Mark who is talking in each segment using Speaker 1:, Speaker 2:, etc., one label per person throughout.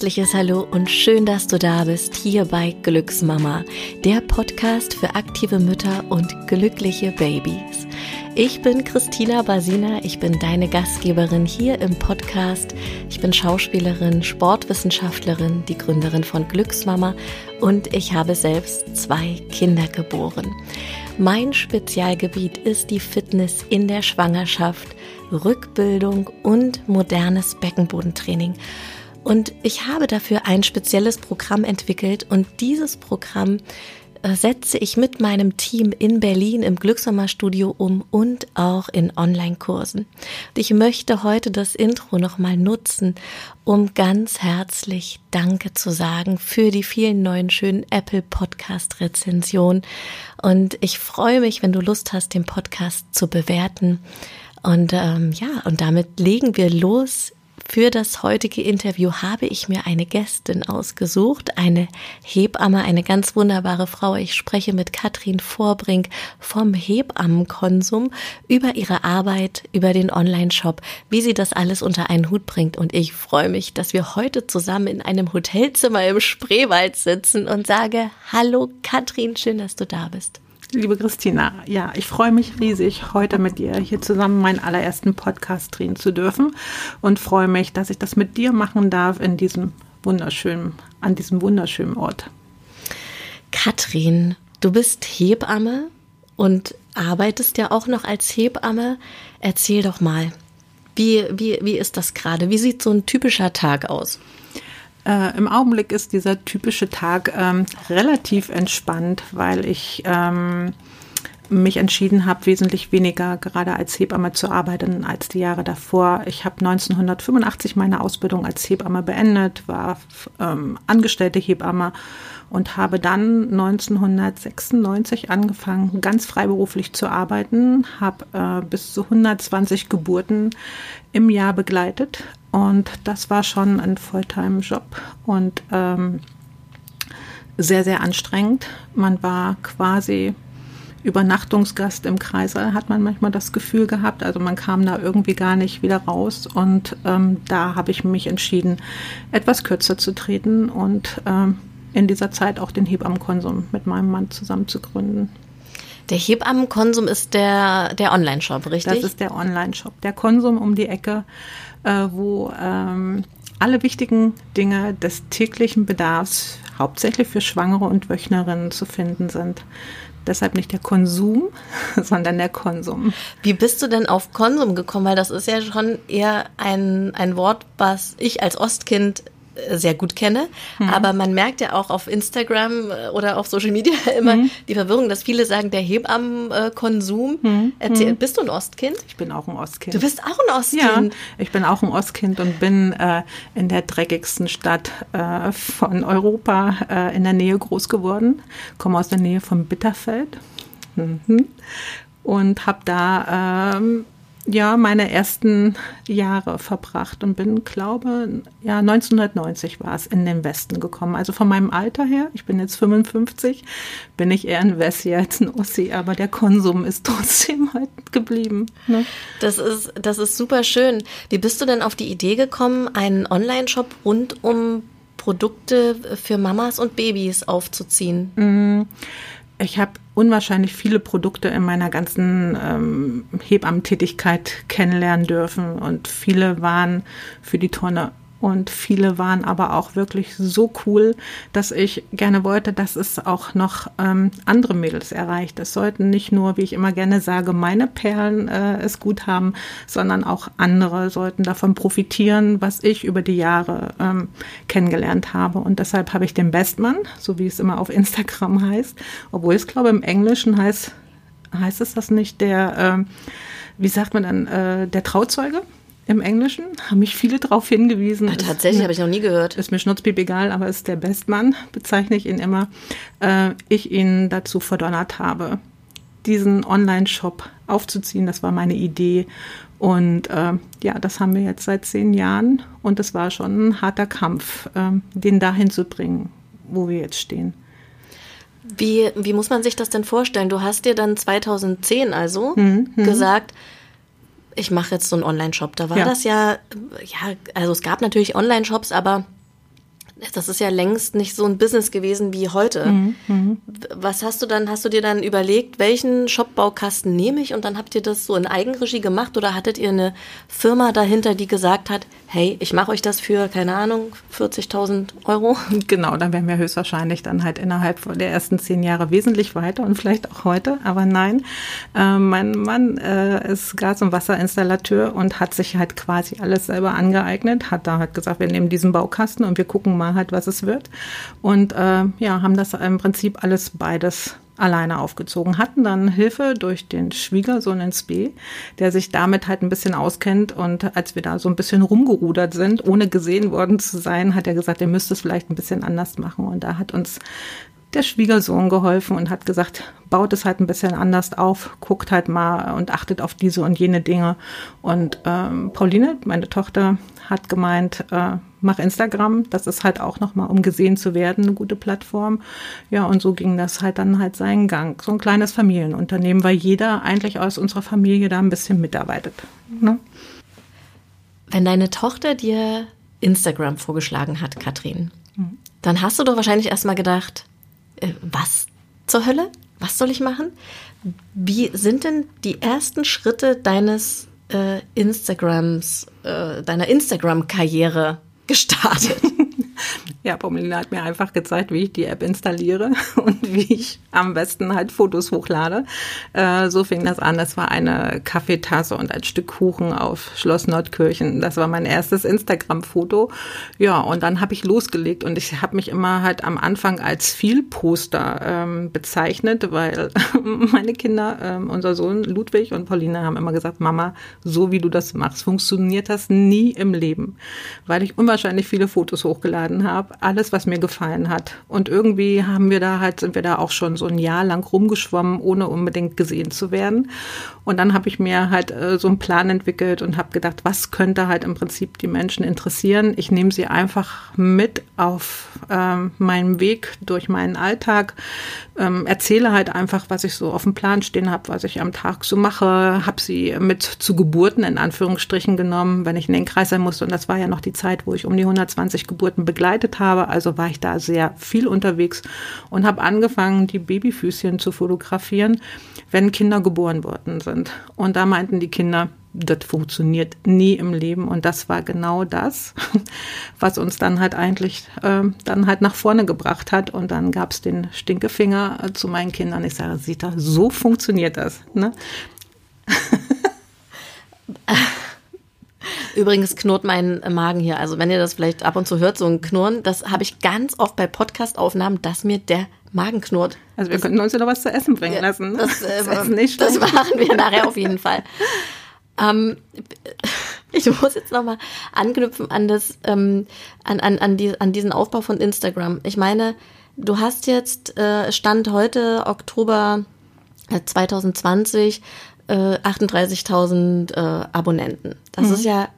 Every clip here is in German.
Speaker 1: herzliches Hallo und schön, dass du da bist hier bei Glücksmama, der Podcast für aktive Mütter und glückliche Babys. Ich bin Christina Basina, ich bin deine Gastgeberin hier im Podcast. Ich bin Schauspielerin, Sportwissenschaftlerin, die Gründerin von Glücksmama und ich habe selbst zwei Kinder geboren. Mein Spezialgebiet ist die Fitness in der Schwangerschaft, Rückbildung und modernes Beckenbodentraining. Und ich habe dafür ein spezielles Programm entwickelt und dieses Programm äh, setze ich mit meinem Team in Berlin im Glückshammer-Studio um und auch in Online-Kursen. Ich möchte heute das Intro nochmal nutzen, um ganz herzlich Danke zu sagen für die vielen neuen schönen Apple Podcast Rezensionen. Und ich freue mich, wenn du Lust hast, den Podcast zu bewerten. Und ähm, ja, und damit legen wir los für das heutige Interview habe ich mir eine Gästin ausgesucht, eine Hebamme, eine ganz wunderbare Frau. Ich spreche mit Katrin Vorbrink vom Hebammenkonsum über ihre Arbeit, über den Online-Shop, wie sie das alles unter einen Hut bringt. Und ich freue mich, dass wir heute zusammen in einem Hotelzimmer im Spreewald sitzen und sage, hallo Katrin, schön, dass du da bist.
Speaker 2: Liebe Christina, ja, ich freue mich riesig, heute mit dir hier zusammen meinen allerersten Podcast drehen zu dürfen und freue mich, dass ich das mit dir machen darf in diesem wunderschönen, an diesem wunderschönen Ort.
Speaker 1: Katrin, du bist Hebamme und arbeitest ja auch noch als Hebamme. Erzähl doch mal, wie, wie, wie ist das gerade? Wie sieht so ein typischer Tag aus?
Speaker 2: Äh, Im Augenblick ist dieser typische Tag ähm, relativ entspannt, weil ich ähm, mich entschieden habe, wesentlich weniger gerade als Hebamme zu arbeiten als die Jahre davor. Ich habe 1985 meine Ausbildung als Hebamme beendet, war ähm, angestellte Hebamme und habe dann 1996 angefangen, ganz freiberuflich zu arbeiten, habe äh, bis zu 120 Geburten im Jahr begleitet und das war schon ein Fulltime-Job und ähm, sehr, sehr anstrengend. Man war quasi Übernachtungsgast im Kreißsaal, hat man manchmal das Gefühl gehabt. Also man kam da irgendwie gar nicht wieder raus. Und ähm, da habe ich mich entschieden, etwas kürzer zu treten und ähm, in dieser Zeit auch den Hebammenkonsum mit meinem Mann zusammen zu gründen.
Speaker 1: Der Hebammenkonsum ist der, der Online-Shop, richtig?
Speaker 2: Das ist der Online-Shop. Der Konsum um die Ecke, äh, wo ähm, alle wichtigen Dinge des täglichen Bedarfs hauptsächlich für Schwangere und Wöchnerinnen zu finden sind. Deshalb nicht der Konsum, sondern der Konsum.
Speaker 1: Wie bist du denn auf Konsum gekommen? Weil das ist ja schon eher ein, ein Wort, was ich als Ostkind sehr gut kenne. Mhm. Aber man merkt ja auch auf Instagram äh, oder auf Social Media immer mhm. die Verwirrung, dass viele sagen, der Hebammenkonsum. Mhm. Erzähl, mhm. bist du ein Ostkind?
Speaker 2: Ich bin auch ein Ostkind.
Speaker 1: Du bist auch ein Ostkind?
Speaker 2: Ja, ich bin auch ein Ostkind und bin äh, in der dreckigsten Stadt äh, von Europa äh, in der Nähe groß geworden. Komme aus der Nähe von Bitterfeld. Mhm. Und habe da ähm, ja, meine ersten Jahre verbracht und bin, glaube, ja, 1990 war es in den Westen gekommen. Also von meinem Alter her, ich bin jetzt 55, bin ich eher ein Wessi als ein Ossi, aber der Konsum ist trotzdem halt geblieben. Ne?
Speaker 1: Das ist, das ist super schön. Wie bist du denn auf die Idee gekommen, einen Online-Shop rund um Produkte für Mamas und Babys aufzuziehen?
Speaker 2: Mm ich habe unwahrscheinlich viele Produkte in meiner ganzen ähm, Hebammentätigkeit kennenlernen dürfen und viele waren für die Tonne und viele waren aber auch wirklich so cool, dass ich gerne wollte, dass es auch noch ähm, andere Mädels erreicht. Es sollten nicht nur, wie ich immer gerne sage, meine Perlen äh, es gut haben, sondern auch andere sollten davon profitieren, was ich über die Jahre ähm, kennengelernt habe. Und deshalb habe ich den Bestmann, so wie es immer auf Instagram heißt, obwohl es glaube im Englischen heißt, heißt es das nicht der, äh, wie sagt man dann, äh, der Trauzeuge? Im Englischen, haben mich viele darauf hingewiesen.
Speaker 1: Ja, tatsächlich, habe ich noch nie gehört.
Speaker 2: Ist mir schnutzpiep egal, aber ist der Bestmann, bezeichne ich ihn immer, äh, ich ihn dazu verdonnert habe, diesen Online-Shop aufzuziehen. Das war meine Idee. Und äh, ja, das haben wir jetzt seit zehn Jahren und es war schon ein harter Kampf, äh, den dahin zu bringen, wo wir jetzt stehen.
Speaker 1: Wie, wie muss man sich das denn vorstellen? Du hast dir dann 2010 also mhm, mhm. gesagt, ich mache jetzt so einen Online-Shop. Da war ja. das ja, ja, also es gab natürlich Online-Shops, aber Das ist ja längst nicht so ein Business gewesen wie heute. Mhm, mhm. Was hast du dann, hast du dir dann überlegt, welchen Shopbaukasten nehme ich und dann habt ihr das so in Eigenregie gemacht oder hattet ihr eine Firma dahinter, die gesagt hat, hey, ich mache euch das für, keine Ahnung, 40.000 Euro?
Speaker 2: Genau, dann wären wir höchstwahrscheinlich dann halt innerhalb der ersten zehn Jahre wesentlich weiter und vielleicht auch heute, aber nein. Äh, mein Mann äh, ist Gas- und Wasserinstallateur und hat sich halt quasi alles selber angeeignet, hat da halt gesagt, wir nehmen diesen Baukasten und wir gucken mal halt, was es wird. Und äh, ja, haben das im Prinzip alles beides alleine aufgezogen, hatten dann Hilfe durch den Schwiegersohn ins B, der sich damit halt ein bisschen auskennt und als wir da so ein bisschen rumgerudert sind, ohne gesehen worden zu sein, hat er gesagt, ihr müsst es vielleicht ein bisschen anders machen und da hat uns der Schwiegersohn geholfen und hat gesagt, baut es halt ein bisschen anders auf, guckt halt mal und achtet auf diese und jene Dinge. Und ähm, Pauline, meine Tochter, hat gemeint, äh, mach Instagram, das ist halt auch nochmal, um gesehen zu werden, eine gute Plattform. Ja, und so ging das halt dann halt seinen Gang. So ein kleines Familienunternehmen, weil jeder eigentlich aus unserer Familie da ein bisschen mitarbeitet. Ne?
Speaker 1: Wenn deine Tochter dir Instagram vorgeschlagen hat, Katrin, mhm. dann hast du doch wahrscheinlich erstmal gedacht, äh, was zur Hölle? Was soll ich machen? Wie sind denn die ersten Schritte deines äh, Instagrams, äh, deiner Instagram-Karriere gestartet?
Speaker 2: Ja, Pomelina hat mir einfach gezeigt, wie ich die App installiere und wie ich am besten halt Fotos hochlade. Äh, so fing das an. Das war eine Kaffeetasse und ein Stück Kuchen auf Schloss Nordkirchen. Das war mein erstes Instagram-Foto. Ja, und dann habe ich losgelegt und ich habe mich immer halt am Anfang als Vielposter ähm, bezeichnet, weil meine Kinder, ähm, unser Sohn Ludwig und Pauline haben immer gesagt, Mama, so wie du das machst, funktioniert das nie im Leben, weil ich unwahrscheinlich viele Fotos hochgeladen habe alles, was mir gefallen hat. Und irgendwie haben wir da halt, sind wir da auch schon so ein Jahr lang rumgeschwommen, ohne unbedingt gesehen zu werden. Und dann habe ich mir halt äh, so einen Plan entwickelt und habe gedacht, was könnte halt im Prinzip die Menschen interessieren. Ich nehme sie einfach mit auf ähm, meinem Weg durch meinen Alltag, ähm, erzähle halt einfach, was ich so auf dem Plan stehen habe, was ich am Tag so mache, habe sie mit zu Geburten in Anführungsstrichen genommen, wenn ich in den Kreis sein musste. Und das war ja noch die Zeit, wo ich um die 120 Geburten begleitet habe. Also war ich da sehr viel unterwegs und habe angefangen, die Babyfüßchen zu fotografieren, wenn Kinder geboren worden sind. Und da meinten die Kinder, das funktioniert nie im Leben. Und das war genau das, was uns dann halt eigentlich äh, dann halt nach vorne gebracht hat. Und dann gab es den Stinkefinger äh, zu meinen Kindern. Ich sage, Sita, so funktioniert das. Ne?
Speaker 1: Übrigens knurrt mein Magen hier. Also wenn ihr das vielleicht ab und zu hört, so ein Knurren, das habe ich ganz oft bei Podcast-Aufnahmen, dass mir der Magen knurrt.
Speaker 2: Also wir das, könnten uns ja noch was zu essen bringen lassen. Ne?
Speaker 1: Das, äh, das, nicht das machen wir nachher auf jeden Fall. Ähm, ich muss jetzt nochmal anknüpfen an das, ähm, an, an, an, die, an diesen Aufbau von Instagram. Ich meine, du hast jetzt äh, Stand heute Oktober 2020 äh, 38.000 äh, Abonnenten. Das mhm. ist ja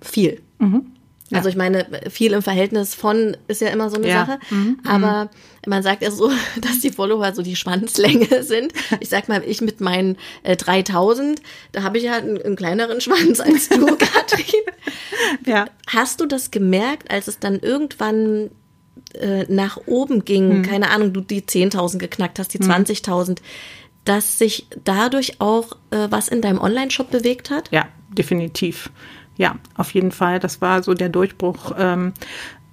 Speaker 1: viel. Mhm. Ja. Also ich meine, viel im Verhältnis von ist ja immer so eine ja. Sache. Mhm. mhm. Aber man sagt ja so, dass die Follower so die Schwanzlänge sind. Ich sag mal, ich mit meinen äh, 3000, da habe ich ja einen, einen, kleineren Schwanz als du, Katrin. ja. Hast du das gemerkt, als es dann irgendwann äh, nach oben ging, mhm. keine Ahnung, du die 10.000 geknackt hast, die mhm. 20.000, dass sich dadurch auch äh, was in deinem Online-Shop bewegt hat?
Speaker 2: Ja, definitiv. Ja, auf jeden Fall. Das war so der Durchbruch. Ähm,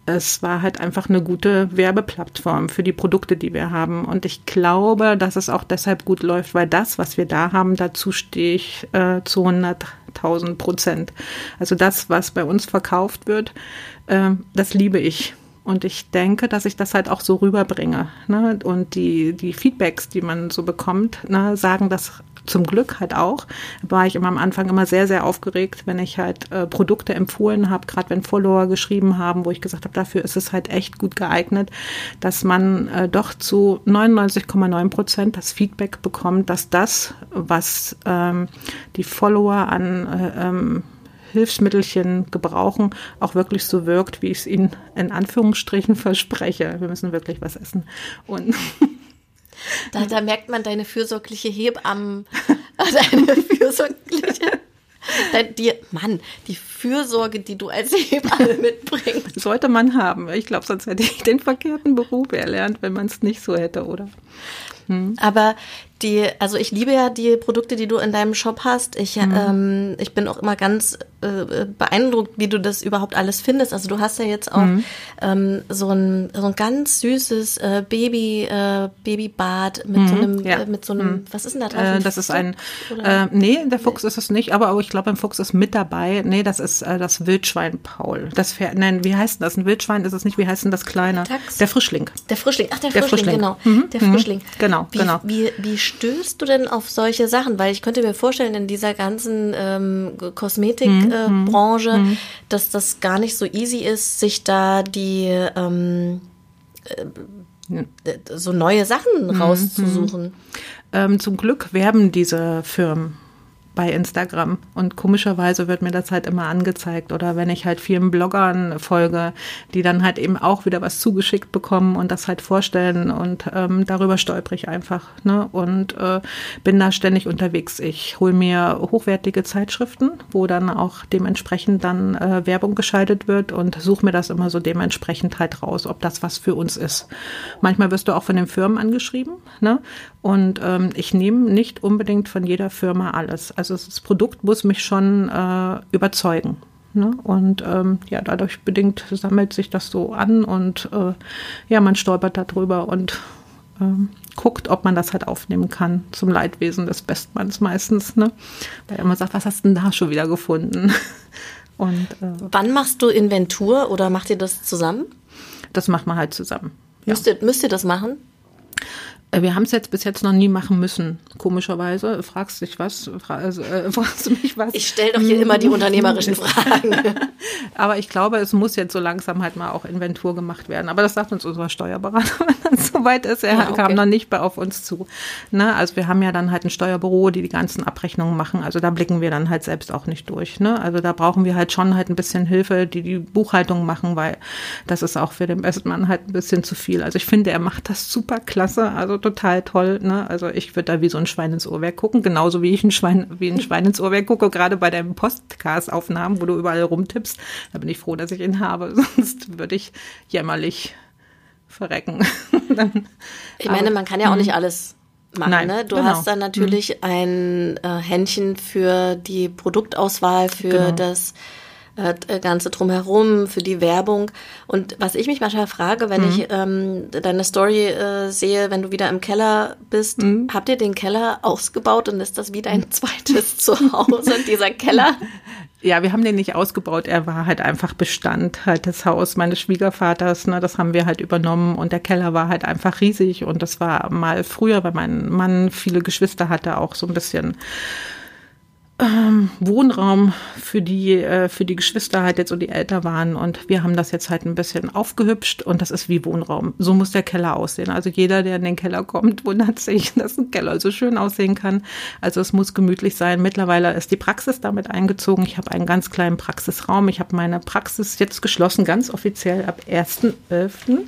Speaker 2: es war halt einfach eine gute Werbeplattform für die Produkte, die wir haben. Und ich glaube, dass es auch deshalb gut läuft, weil das, was wir da haben, dazu stehe ich äh, zu 100.000 Prozent. Also das, was bei uns verkauft wird, äh, das liebe ich. Und ich denke, dass ich das halt auch so rüberbringe. Ne? Und die, die Feedbacks, die man so bekommt, ne, sagen das zum Glück halt auch. War ich immer am Anfang immer sehr, sehr aufgeregt, wenn ich halt äh, Produkte empfohlen habe, gerade wenn Follower geschrieben haben, wo ich gesagt habe, dafür ist es halt echt gut geeignet, dass man äh, doch zu 99,9 Prozent das Feedback bekommt, dass das, was ähm, die Follower an äh, ähm, Hilfsmittelchen gebrauchen, auch wirklich so wirkt, wie ich es ihnen in Anführungsstrichen verspreche. Wir müssen wirklich was essen. Und
Speaker 1: da, da merkt man deine fürsorgliche Hebammen, deine fürsorgliche die, Mann, die Fürsorge, die du als Hebamme mitbringst.
Speaker 2: Sollte man haben. Ich glaube, sonst hätte ich den verkehrten Beruf erlernt, wenn man es nicht so hätte, oder?
Speaker 1: Hm. Aber die, also ich liebe ja die Produkte, die du in deinem Shop hast. Ich, mhm. ähm, ich bin auch immer ganz äh, beeindruckt, wie du das überhaupt alles findest. Also du hast ja jetzt auch mhm. ähm, so, ein, so ein ganz süßes äh, Baby, äh, Babybad mit mhm. so einem, ja. äh, mit so einem, mhm. was ist denn da drauf?
Speaker 2: Äh, das ist ein, äh, nee, der Fuchs nee. ist es nicht, aber ich glaube, ein Fuchs ist mit dabei. Nee, das ist äh, das Wildschwein Paul. Das nein, wie heißt das? Ein Wildschwein ist es nicht, wie heißt denn das kleine? Tax. Der Frischling.
Speaker 1: Der Frischling, ach, der, der Frischling, Frischling, genau. Mhm. Der Frischling.
Speaker 2: Mhm. Genau,
Speaker 1: wie,
Speaker 2: genau.
Speaker 1: Wie, wie stößt du denn auf solche Sachen? Weil ich könnte mir vorstellen, in dieser ganzen ähm, Kosmetikbranche, mhm. äh, mhm. dass das gar nicht so easy ist, sich da die ähm, äh, so neue Sachen mhm. rauszusuchen.
Speaker 2: Ähm, zum Glück werben diese Firmen bei Instagram. Und komischerweise wird mir das halt immer angezeigt. Oder wenn ich halt vielen Bloggern folge, die dann halt eben auch wieder was zugeschickt bekommen und das halt vorstellen. Und ähm, darüber stolper ich einfach. Ne? Und äh, bin da ständig unterwegs. Ich hole mir hochwertige Zeitschriften, wo dann auch dementsprechend dann äh, Werbung geschaltet wird und suche mir das immer so dementsprechend halt raus, ob das was für uns ist. Manchmal wirst du auch von den Firmen angeschrieben. Ne? Und ähm, ich nehme nicht unbedingt von jeder Firma alles. Also das Produkt muss mich schon äh, überzeugen. Ne? Und ähm, ja, dadurch bedingt sammelt sich das so an und äh, ja, man stolpert darüber und ähm, guckt, ob man das halt aufnehmen kann. Zum Leidwesen des Bestmanns meistens. Ne? Weil er immer sagt, was hast du denn da schon wieder gefunden?
Speaker 1: Und, äh, Wann machst du Inventur oder macht ihr das zusammen?
Speaker 2: Das macht man halt zusammen.
Speaker 1: Müsst, ihr, müsst ihr das machen?
Speaker 2: Äh, wir haben es jetzt bis jetzt noch nie machen müssen, komischerweise. Fragst dich was? Also, äh, fragst du mich was?
Speaker 1: Ich stelle doch hier immer die unternehmerischen Fragen.
Speaker 2: Aber ich glaube, es muss jetzt so langsam halt mal auch Inventur gemacht werden. Aber das sagt uns unser Steuerberater, wenn es soweit ist. Er ja, okay. kam noch nicht bei auf uns zu. Ne? Also wir haben ja dann halt ein Steuerbüro, die die ganzen Abrechnungen machen. Also da blicken wir dann halt selbst auch nicht durch. Ne? Also da brauchen wir halt schon halt ein bisschen Hilfe, die die Buchhaltung machen, weil das ist auch für den Bestmann halt ein bisschen zu viel. Also ich finde, er macht das super klasse. Also total toll. Ne? Also ich würde da wie so ein Schwein ins Ohrwerk gucken, genauso wie ich ein Schwein, wie ein Schwein ins Ohrwerk gucke, gerade bei deinen Podcast-Aufnahmen, wo du überall rumtippst. Da bin ich froh, dass ich ihn habe. Sonst würde ich jämmerlich verrecken.
Speaker 1: Dann, ich meine, man kann ja auch nicht mhm. alles machen. Nein, ne? Du genau. hast dann natürlich mhm. ein äh, Händchen für die Produktauswahl, für genau. das äh, Ganze drumherum, für die Werbung. Und was ich mich manchmal frage, wenn mhm. ich ähm, deine Story äh, sehe, wenn du wieder im Keller bist, mhm. habt ihr den Keller ausgebaut und ist das wie dein zweites Zuhause, dieser Keller?
Speaker 2: Ja, wir haben den nicht ausgebaut. Er war halt einfach Bestand, halt das Haus meines Schwiegervaters. Ne, das haben wir halt übernommen und der Keller war halt einfach riesig und das war mal früher, weil mein Mann viele Geschwister hatte, auch so ein bisschen ähm, Wohnraum für die, äh, für die Geschwister halt jetzt so die älter waren und wir haben das jetzt halt ein bisschen aufgehübscht und das ist wie Wohnraum. So muss der Keller aussehen. Also jeder, der in den Keller kommt, wundert sich, dass ein Keller so schön aussehen kann. Also es muss gemütlich sein. Mittlerweile ist die Praxis damit eingezogen. Ich habe einen ganz kleinen Praxisraum. Ich habe meine Praxis jetzt geschlossen, ganz offiziell ab 1.11.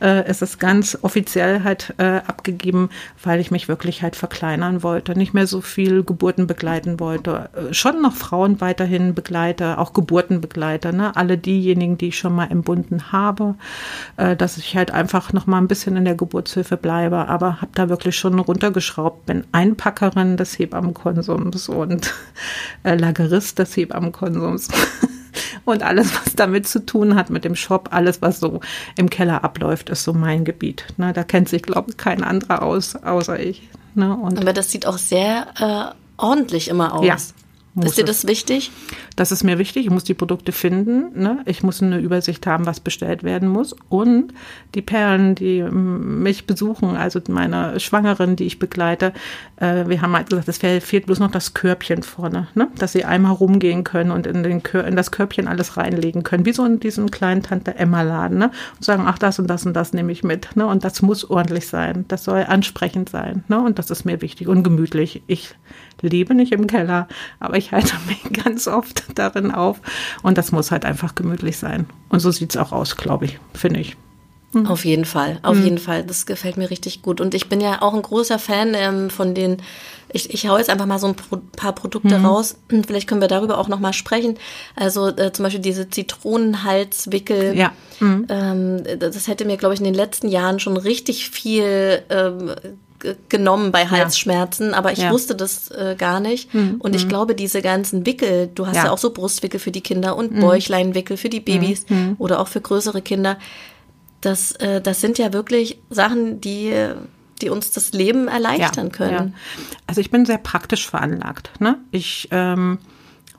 Speaker 2: Äh, es ist ganz offiziell halt äh, abgegeben, weil ich mich wirklich halt verkleinern wollte, nicht mehr so viel Geburten begleiten wollte äh, schon noch Frauen weiterhin begleite, auch Geburtenbegleiter, ne? alle diejenigen, die ich schon mal entbunden habe, äh, dass ich halt einfach noch mal ein bisschen in der Geburtshilfe bleibe, aber habe da wirklich schon runtergeschraubt, bin Einpackerin des Hebammenkonsums und äh, Lagerist des Hebammenkonsums. und alles, was damit zu tun hat mit dem Shop, alles, was so im Keller abläuft, ist so mein Gebiet. Ne, da kennt sich, glaube ich, kein anderer aus, außer ich. Ne,
Speaker 1: Aber das sieht auch sehr äh, ordentlich immer aus. Ja. Ist dir das wichtig?
Speaker 2: Das ist mir wichtig. Ich muss die Produkte finden. Ne? Ich muss eine Übersicht haben, was bestellt werden muss. Und die Perlen, die mich besuchen, also meine Schwangeren, die ich begleite, äh, wir haben halt gesagt, es fehlt bloß noch das Körbchen vorne, ne? dass sie einmal rumgehen können und in, den Kör in das Körbchen alles reinlegen können, wie so in diesem kleinen Tante Emma Laden. Ne? Und sagen, ach, das und das und das nehme ich mit. Ne? Und das muss ordentlich sein. Das soll ansprechend sein. Ne? Und das ist mir wichtig und gemütlich. Ich lebe nicht im Keller, aber ich halte mich ganz oft darin auf. Und das muss halt einfach gemütlich sein. Und so sieht es auch aus, glaube ich, finde ich.
Speaker 1: Mhm. Auf jeden Fall, auf mhm. jeden Fall. Das gefällt mir richtig gut. Und ich bin ja auch ein großer Fan ähm, von den, ich, ich hau jetzt einfach mal so ein Pro paar Produkte mhm. raus. Vielleicht können wir darüber auch nochmal sprechen. Also äh, zum Beispiel diese Zitronenhalswickel.
Speaker 2: Ja.
Speaker 1: Mhm. Ähm, das hätte mir, glaube ich, in den letzten Jahren schon richtig viel ähm, genommen bei Halsschmerzen, ja. aber ich ja. wusste das äh, gar nicht. Mhm. Und ich mhm. glaube, diese ganzen Wickel, du hast ja, ja auch so Brustwickel für die Kinder und mhm. Bäuchleinwickel für die Babys mhm. oder auch für größere Kinder. Das, äh, das sind ja wirklich Sachen, die, die uns das Leben erleichtern können.
Speaker 2: Also ich bin sehr praktisch veranlagt. Ne? Ich ähm,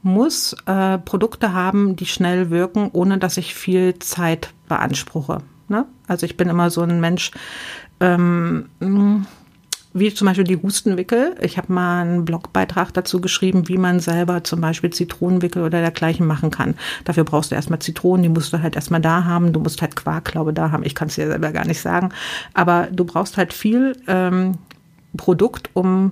Speaker 2: muss äh, Produkte haben, die schnell wirken, ohne dass ich viel Zeit beanspruche. Ne? Also ich bin immer so ein Mensch, ähm, wie zum Beispiel die Hustenwickel. Ich habe mal einen Blogbeitrag dazu geschrieben, wie man selber zum Beispiel Zitronenwickel oder dergleichen machen kann. Dafür brauchst du erstmal Zitronen, die musst du halt erstmal da haben. Du musst halt Quark, glaube da haben. Ich kann es dir selber gar nicht sagen. Aber du brauchst halt viel ähm, Produkt, um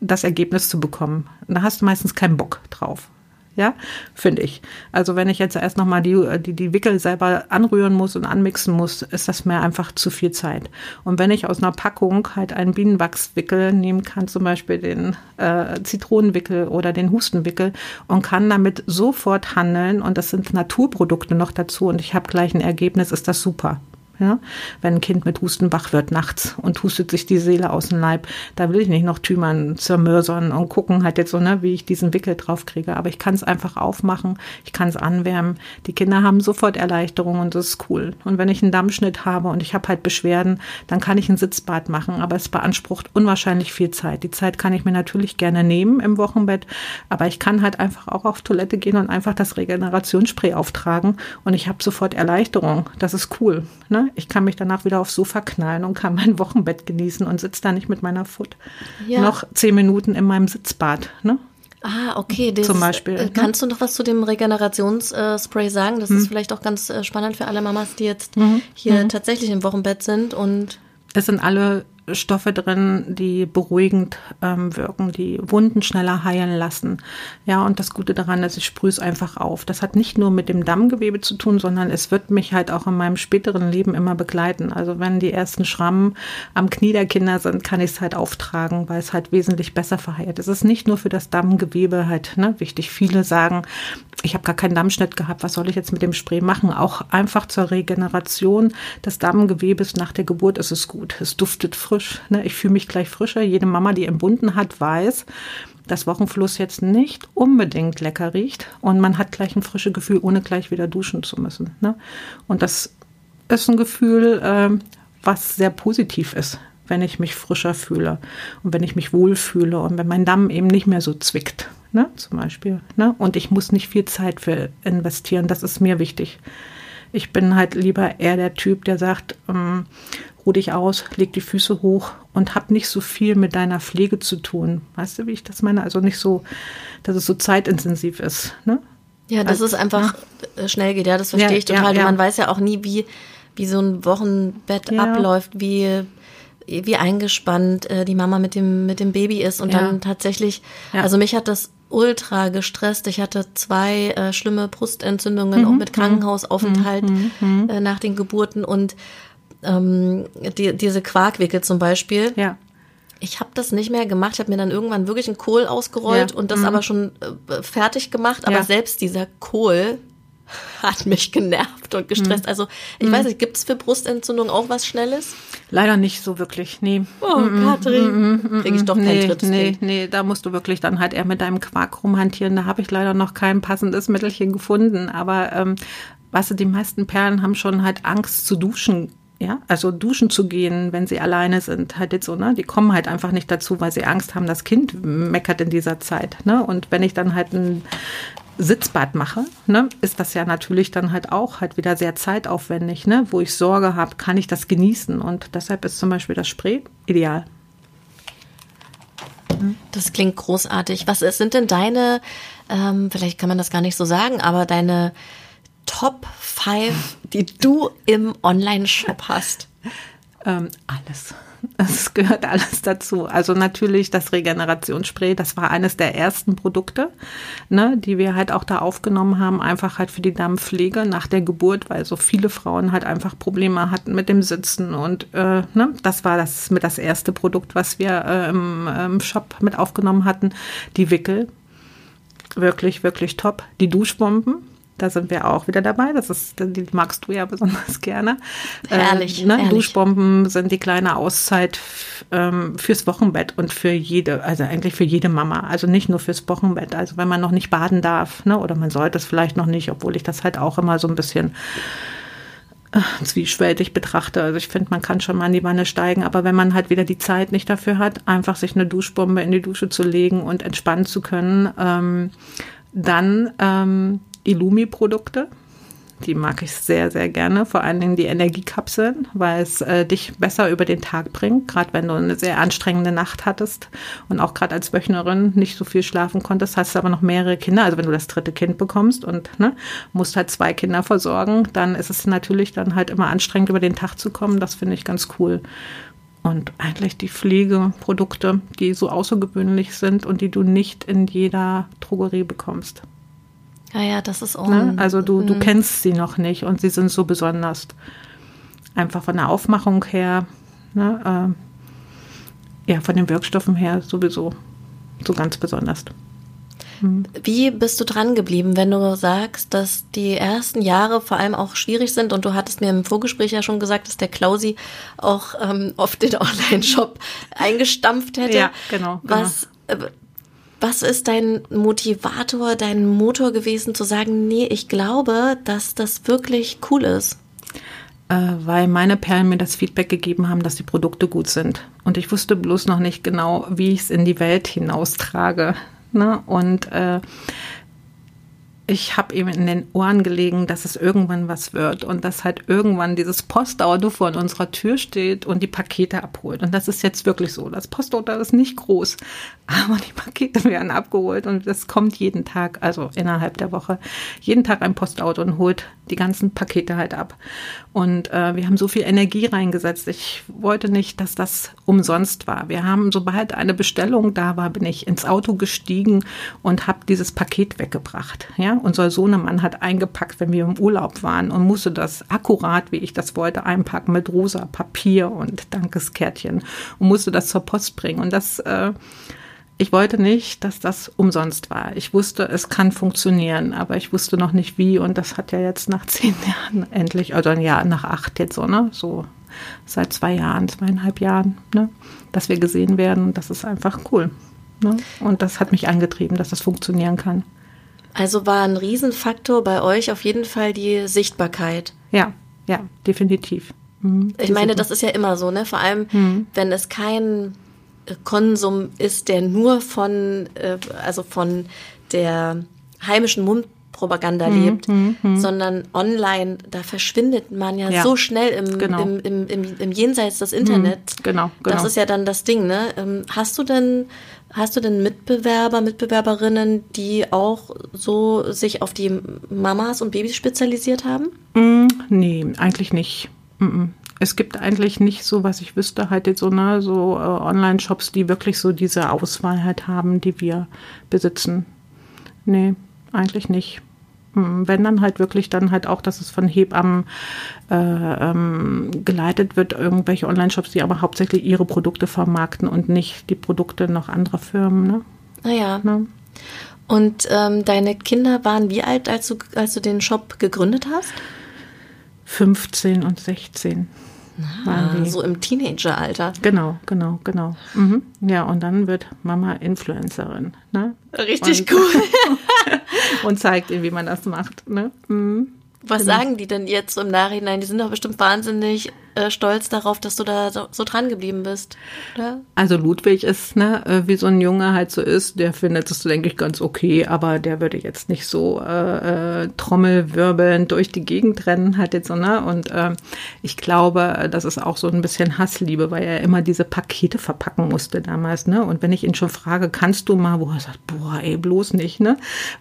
Speaker 2: das Ergebnis zu bekommen. Da hast du meistens keinen Bock drauf ja, finde ich. Also wenn ich jetzt erst nochmal die, die, die Wickel selber anrühren muss und anmixen muss, ist das mir einfach zu viel Zeit. Und wenn ich aus einer Packung halt einen Bienenwachswickel nehmen kann, zum Beispiel den äh, Zitronenwickel oder den Hustenwickel und kann damit sofort handeln und das sind Naturprodukte noch dazu und ich habe gleich ein Ergebnis, ist das super. Ja? Wenn ein Kind mit Husten wach wird nachts und hustet sich die Seele aus dem Leib, da will ich nicht noch Tümern zermörsern und gucken halt jetzt so, ne, wie ich diesen Wickel drauf kriege. Aber ich kann es einfach aufmachen, ich kann es anwärmen. Die Kinder haben sofort Erleichterung und das ist cool. Und wenn ich einen Dammschnitt habe und ich habe halt Beschwerden, dann kann ich ein Sitzbad machen, aber es beansprucht unwahrscheinlich viel Zeit. Die Zeit kann ich mir natürlich gerne nehmen im Wochenbett, aber ich kann halt einfach auch auf Toilette gehen und einfach das Regenerationsspray auftragen und ich habe sofort Erleichterung. Das ist cool. Ne? Ich kann mich danach wieder aufs Sofa knallen und kann mein Wochenbett genießen und sitze da nicht mit meiner Foot. Ja. Noch zehn Minuten in meinem Sitzbad. Ne?
Speaker 1: Ah, okay.
Speaker 2: Das, Zum Beispiel. Äh,
Speaker 1: ne? kannst du noch was zu dem Regenerationsspray sagen? Das mhm. ist vielleicht auch ganz äh, spannend für alle Mamas, die jetzt mhm. hier mhm. tatsächlich im Wochenbett sind und
Speaker 2: es sind alle Stoffe drin, die beruhigend ähm, wirken, die Wunden schneller heilen lassen. Ja, und das Gute daran ist, ich sprühe es einfach auf. Das hat nicht nur mit dem Dammgewebe zu tun, sondern es wird mich halt auch in meinem späteren Leben immer begleiten. Also wenn die ersten Schrammen am Knie der Kinder sind, kann ich es halt auftragen, weil es halt wesentlich besser verheilt. Es ist nicht nur für das Dammgewebe halt ne, wichtig. Viele sagen, ich habe gar keinen Dammschnitt gehabt, was soll ich jetzt mit dem Spray machen? Auch einfach zur Regeneration des Dammgewebes nach der Geburt ist es gut. Es duftet frisch frisch. Ne? Ich fühle mich gleich frischer. Jede Mama, die entbunden hat, weiß, dass Wochenfluss jetzt nicht unbedingt lecker riecht und man hat gleich ein frisches Gefühl, ohne gleich wieder duschen zu müssen. Ne? Und das ist ein Gefühl, äh, was sehr positiv ist, wenn ich mich frischer fühle und wenn ich mich wohlfühle und wenn mein Damm eben nicht mehr so zwickt, ne? zum Beispiel. Ne? Und ich muss nicht viel Zeit für investieren, das ist mir wichtig. Ich bin halt lieber eher der Typ, der sagt, ähm, ruh dich aus, leg die Füße hoch und hab nicht so viel mit deiner Pflege zu tun. Weißt du, wie ich das meine? Also nicht so, dass es so zeitintensiv ist. Ne?
Speaker 1: Ja, dass also, es einfach ja. schnell geht, ja, das verstehe ja, ich total. Ja, Man weiß ja auch nie, wie, wie so ein Wochenbett abläuft, wie, wie eingespannt äh, die Mama mit dem, mit dem Baby ist und dann tatsächlich, also mich hat das ultra gestresst. Ich hatte zwei äh, schlimme Brustentzündungen, mhm. auch mit Krankenhausaufenthalt mhm. mhm. äh, nach den Geburten und ähm, die, diese Quarkwickel zum Beispiel.
Speaker 2: Ja.
Speaker 1: Ich habe das nicht mehr gemacht. Ich habe mir dann irgendwann wirklich einen Kohl ausgerollt ja. und das mhm. aber schon äh, fertig gemacht. Aber ja. selbst dieser Kohl hat mich genervt und gestresst. Mhm. Also ich mhm. weiß nicht, gibt es für Brustentzündung auch was Schnelles?
Speaker 2: Leider nicht so wirklich, nee.
Speaker 1: Oh, mm Katrin, mm kriege ich doch kein
Speaker 2: nee,
Speaker 1: drittes
Speaker 2: Nee, kind. nee, da musst du wirklich dann halt eher mit deinem Quark rumhantieren. Da habe ich leider noch kein passendes Mittelchen gefunden. Aber ähm, weißt du, die meisten Perlen haben schon halt Angst zu duschen ja, also duschen zu gehen, wenn sie alleine sind, halt jetzt so, ne? Die kommen halt einfach nicht dazu, weil sie Angst haben, das Kind meckert in dieser Zeit, ne? Und wenn ich dann halt ein Sitzbad mache, ne, ist das ja natürlich dann halt auch halt wieder sehr zeitaufwendig, ne? Wo ich Sorge habe, kann ich das genießen? Und deshalb ist zum Beispiel das Spray ideal.
Speaker 1: Das klingt großartig. Was sind denn deine, ähm, vielleicht kann man das gar nicht so sagen, aber deine Top 5, die du im Online-Shop hast?
Speaker 2: Ähm, alles. Es gehört alles dazu. Also natürlich das Regenerationsspray, das war eines der ersten Produkte, ne, die wir halt auch da aufgenommen haben, einfach halt für die Darmpflege nach der Geburt, weil so viele Frauen halt einfach Probleme hatten mit dem Sitzen und äh, ne, das war das mit das erste Produkt, was wir äh, im, im Shop mit aufgenommen hatten, die Wickel. Wirklich, wirklich top. Die Duschbomben, da sind wir auch wieder dabei. Das ist, die magst du ja besonders gerne.
Speaker 1: Herrlich.
Speaker 2: Äh, ne?
Speaker 1: herrlich.
Speaker 2: Duschbomben sind die kleine Auszeit ähm, fürs Wochenbett und für jede, also eigentlich für jede Mama. Also nicht nur fürs Wochenbett. Also wenn man noch nicht baden darf, ne? oder man sollte es vielleicht noch nicht, obwohl ich das halt auch immer so ein bisschen äh, zwiespältig betrachte. Also ich finde, man kann schon mal in die Wanne steigen, aber wenn man halt wieder die Zeit nicht dafür hat, einfach sich eine Duschbombe in die Dusche zu legen und entspannen zu können, ähm, dann ähm, Illumi-Produkte. Die mag ich sehr, sehr gerne. Vor allen Dingen die Energiekapseln, weil es äh, dich besser über den Tag bringt. Gerade wenn du eine sehr anstrengende Nacht hattest und auch gerade als Wöchnerin nicht so viel schlafen konntest, hast du aber noch mehrere Kinder. Also wenn du das dritte Kind bekommst und ne, musst halt zwei Kinder versorgen, dann ist es natürlich dann halt immer anstrengend, über den Tag zu kommen. Das finde ich ganz cool. Und eigentlich die Pflegeprodukte, die so außergewöhnlich sind und die du nicht in jeder Drogerie bekommst.
Speaker 1: Ja, ja, das ist auch.
Speaker 2: Ne? Also du, du
Speaker 1: Mhm.
Speaker 2: kennst sie noch nicht und sie sind so besonders. Einfach von der Aufmachung her, ne? ähm, ja, von den Wirkstoffen her sowieso so ganz besonders.
Speaker 1: Wie bist du dran geblieben, wenn du sagst, dass die ersten Jahre vor allem auch schwierig sind und du hattest mir im Vorgespräch ja schon gesagt, dass der Klausi auch ähm, oft den Online-Shop eingestampft hätte.
Speaker 2: Ja, genau, genau.
Speaker 1: Was, äh, was ist dein Motivator, dein Motor gewesen, zu sagen, nee, ich glaube, dass das wirklich cool ist?
Speaker 2: Äh, weil meine Perlen mir das Feedback gegeben haben, dass die Produkte gut sind. Und ich wusste bloß noch nicht genau, wie ich es in die Welt hinaustrage. Ne? Und äh, ich habe ihm in den Ohren gelegen, dass es irgendwann was wird und dass halt irgendwann dieses Postauto vor unserer Tür steht und die Pakete abholt. Und das ist jetzt wirklich so. Das Postauto ist nicht groß, aber die Pakete werden abgeholt und das kommt jeden Tag, also innerhalb der Woche, jeden Tag ein Postauto und holt die ganzen Pakete halt ab. Und äh, wir haben so viel Energie reingesetzt. Ich wollte nicht, dass das umsonst war. Wir haben, sobald eine Bestellung da war, bin ich ins Auto gestiegen und habe dieses Paket weggebracht. Ja, unser Sohnemann hat eingepackt, wenn wir im Urlaub waren und musste das akkurat, wie ich das wollte, einpacken mit rosa Papier und Dankeskärtchen und musste das zur Post bringen. Und das äh, ich wollte nicht, dass das umsonst war. Ich wusste, es kann funktionieren, aber ich wusste noch nicht wie. Und das hat ja jetzt nach zehn Jahren endlich, also ein Jahr nach acht jetzt so, ne? So seit zwei Jahren, zweieinhalb Jahren, ne? Dass wir gesehen werden. Und das ist einfach cool. Ne? Und das hat mich angetrieben, dass das funktionieren kann.
Speaker 1: Also war ein Riesenfaktor bei euch auf jeden Fall die Sichtbarkeit.
Speaker 2: Ja, ja, definitiv. Mhm.
Speaker 1: Ich meine, das ist ja immer so, ne? Vor allem, wenn es kein äh, Konsum ist, der nur von, äh, also von der heimischen Mundpropaganda lebt, sondern online, da verschwindet man ja,
Speaker 2: Ja,
Speaker 1: so schnell im,
Speaker 2: genau.
Speaker 1: im, im, im, im Jenseits des Internets.
Speaker 2: genau, genau.
Speaker 1: Das ist ja dann das Ding, ne? Ähm, Hast du denn, hast du denn Mitbewerber, Mitbewerberinnen, die auch so sich auf die Mamas und Babys spezialisiert haben?
Speaker 2: Mm, nee, eigentlich nicht. Mm, mm. Es gibt eigentlich nicht so, was ich wüsste, halt jetzt so, ne, so äh, Online-Shops, die wirklich so diese Auswahl halt haben, die wir besitzen. Nee, eigentlich nicht. Mm, Wenn dann halt wirklich dann halt auch, dass es von Hebammen äh, ähm, geleitet wird, irgendwelche Online-Shops, die aber hauptsächlich ihre Produkte vermarkten und nicht die Produkte noch anderer Firmen. Ne?
Speaker 1: Naja.
Speaker 2: Ne?
Speaker 1: Und ähm, deine Kinder waren wie alt, als du, als du den Shop gegründet hast?
Speaker 2: 15 und 16. waren
Speaker 1: Ah, so im Teenageralter.
Speaker 2: Genau, genau, genau. Mhm. Ja, und dann wird Mama Influencerin, ne?
Speaker 1: Richtig
Speaker 2: und,
Speaker 1: cool.
Speaker 2: Und zeigt ihr, wie man das macht, ne? Mhm.
Speaker 1: Was sagen die denn jetzt im Nachhinein? Die sind doch bestimmt wahnsinnig äh, stolz darauf, dass du da so, so dran geblieben bist. Oder?
Speaker 2: Also Ludwig ist, ne, äh, wie so ein Junge halt so ist, der findet es, denke ich, ganz okay, aber der würde jetzt nicht so äh, äh, trommelwirbelnd durch die Gegend rennen, halt jetzt so, ne? Und ähm, ich glaube, das ist auch so ein bisschen Hassliebe, weil er immer diese Pakete verpacken musste damals, ne? Und wenn ich ihn schon frage, kannst du mal, wo er sagt, boah, ey, bloß nicht, ne?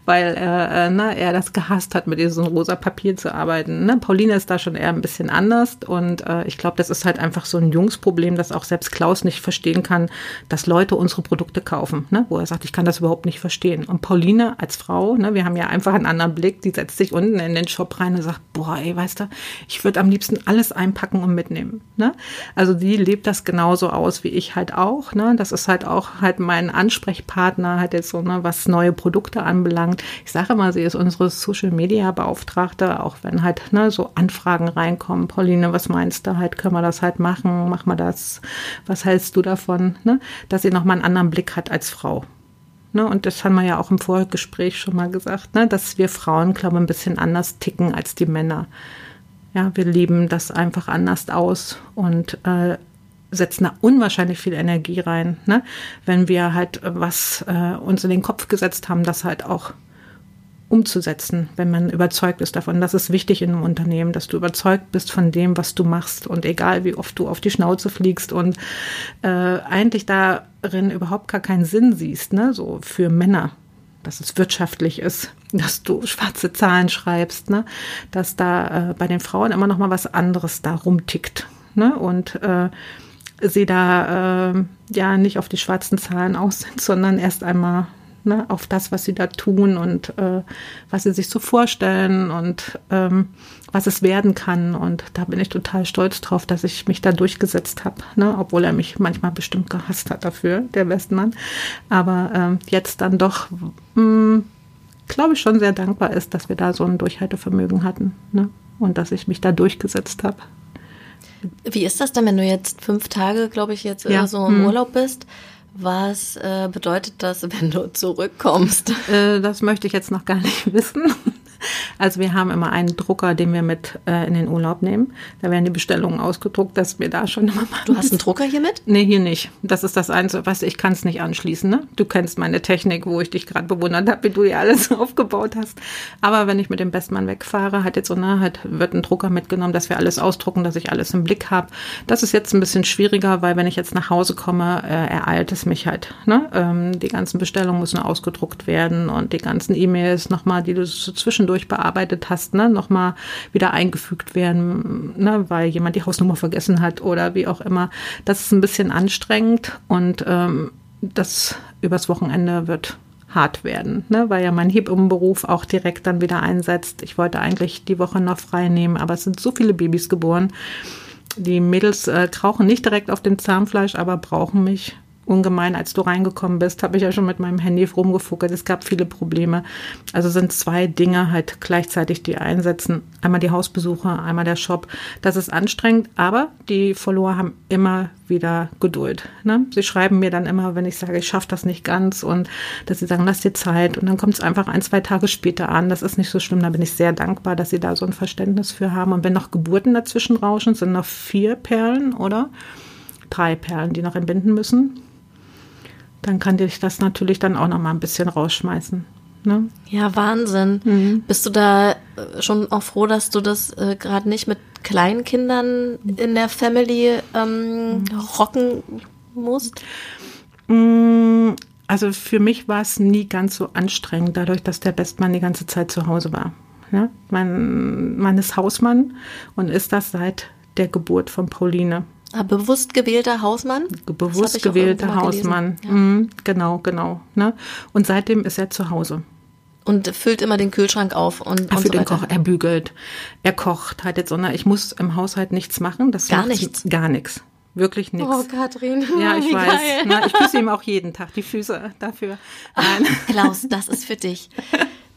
Speaker 2: Weil äh, äh, ne, er das gehasst hat, mit diesem rosa Papier zu arbeiten. Ne? Pauline ist da schon eher ein bisschen anders und äh, ich glaube, das ist halt einfach so ein Jungsproblem, dass auch selbst Klaus nicht verstehen kann, dass Leute unsere Produkte kaufen, ne? wo er sagt, ich kann das überhaupt nicht verstehen. Und Pauline als Frau, ne, wir haben ja einfach einen anderen Blick, die setzt sich unten in den Shop rein und sagt, boah, ey, weißt du, ich würde am liebsten alles einpacken und mitnehmen. Ne? Also die lebt das genauso aus wie ich halt auch. Ne? Das ist halt auch halt mein Ansprechpartner, halt jetzt so, ne, was neue Produkte anbelangt. Ich sage immer, sie ist unsere Social Media Beauftragte, auch wenn halt ne, so Anfragen reinkommen. Pauline, was meinst du halt, können wir das halt machen? Mach mal das. Was hältst du davon? Ne? Dass sie nochmal einen anderen Blick hat als Frau. Ne, und das haben wir ja auch im Vorgespräch schon mal gesagt, ne, dass wir Frauen, glaube ich, ein bisschen anders ticken als die Männer. Ja, wir leben das einfach anders aus und äh, setzen da unwahrscheinlich viel Energie rein, ne? wenn wir halt was äh, uns in den Kopf gesetzt haben, das halt auch umzusetzen, wenn man überzeugt ist davon. Das ist wichtig in einem Unternehmen, dass du überzeugt bist von dem, was du machst und egal wie oft du auf die Schnauze fliegst und äh, eigentlich darin überhaupt gar keinen Sinn siehst, ne? so für Männer, dass es wirtschaftlich ist, dass du schwarze Zahlen schreibst, ne? dass da äh, bei den Frauen immer noch mal was anderes da rumtickt. Ne? Und äh, sie da äh, ja nicht auf die schwarzen Zahlen aus sind, sondern erst einmal ne, auf das, was sie da tun und äh, was sie sich so vorstellen und ähm, was es werden kann. Und da bin ich total stolz drauf, dass ich mich da durchgesetzt habe, ne, obwohl er mich manchmal bestimmt gehasst hat dafür, der Westmann. Aber ähm, jetzt dann doch, hm, glaube ich, schon sehr dankbar ist, dass wir da so ein Durchhaltevermögen hatten ne, und dass ich mich da durchgesetzt habe.
Speaker 1: Wie ist das denn, wenn du jetzt fünf Tage, glaube ich, jetzt ja. so im hm. Urlaub bist? Was äh, bedeutet das, wenn du zurückkommst?
Speaker 2: Äh, das möchte ich jetzt noch gar nicht wissen. Also wir haben immer einen Drucker, den wir mit äh, in den Urlaub nehmen. Da werden die Bestellungen ausgedruckt, dass wir da schon immer
Speaker 1: machen. Du hast einen Drucker hier mit?
Speaker 2: Nee, hier nicht. Das ist das Einzige, was ich kann es nicht anschließen. Ne? Du kennst meine Technik, wo ich dich gerade bewundert habe, wie du ja alles aufgebaut hast. Aber wenn ich mit dem Bestmann wegfahre, hat jetzt so, ne, halt, wird ein Drucker mitgenommen, dass wir alles ausdrucken, dass ich alles im Blick habe. Das ist jetzt ein bisschen schwieriger, weil wenn ich jetzt nach Hause komme, äh, ereilt es mich halt. Ne? Ähm, die ganzen Bestellungen müssen ausgedruckt werden und die ganzen E-Mails nochmal, die du so zwischendurch bearbeitest bearbeitet hast, ne, nochmal wieder eingefügt werden, ne, weil jemand die Hausnummer vergessen hat oder wie auch immer. Das ist ein bisschen anstrengend und ähm, das übers Wochenende wird hart werden, ne, weil ja mein Hebammenberuf auch direkt dann wieder einsetzt. Ich wollte eigentlich die Woche noch frei nehmen, aber es sind so viele Babys geboren. Die Mädels äh, krauchen nicht direkt auf dem Zahnfleisch, aber brauchen mich ungemein, als du reingekommen bist, habe ich ja schon mit meinem Handy rumgefuckelt. Es gab viele Probleme. Also sind zwei Dinge halt gleichzeitig, die einsetzen. Einmal die Hausbesucher, einmal der Shop. Das ist anstrengend, aber die Follower haben immer wieder Geduld. Ne? Sie schreiben mir dann immer, wenn ich sage, ich schaffe das nicht ganz und dass sie sagen, lass dir Zeit und dann kommt es einfach ein, zwei Tage später an. Das ist nicht so schlimm. Da bin ich sehr dankbar, dass sie da so ein Verständnis für haben. Und wenn noch Geburten dazwischen rauschen, sind noch vier Perlen, oder? Drei Perlen, die noch entbinden müssen dann kann dich das natürlich dann auch noch mal ein bisschen rausschmeißen. Ne?
Speaker 1: Ja, Wahnsinn. Mhm. Bist du da äh, schon auch froh, dass du das äh, gerade nicht mit Kleinkindern in der Family ähm, rocken musst?
Speaker 2: Mm, also für mich war es nie ganz so anstrengend, dadurch, dass der Bestmann die ganze Zeit zu Hause war. Ja? Mein Mann ist Hausmann und ist das seit der Geburt von Pauline.
Speaker 1: Ah, bewusst gewählter Hausmann?
Speaker 2: Bewusst gewählter Hausmann. Ja. Mhm, genau, genau. Ne? Und seitdem ist er zu Hause.
Speaker 1: Und füllt immer den Kühlschrank auf und,
Speaker 2: er
Speaker 1: und so
Speaker 2: den Koch, er bügelt, er kocht halt jetzt, sondern ich muss im Haushalt nichts machen. Das
Speaker 1: gar nichts.
Speaker 2: Gar nichts. Wirklich nichts.
Speaker 1: Oh, Katrin.
Speaker 2: Ja, ich weiß. Na, ich küsse ihm auch jeden Tag die Füße dafür.
Speaker 1: Nein. Ach, Klaus, das ist für dich.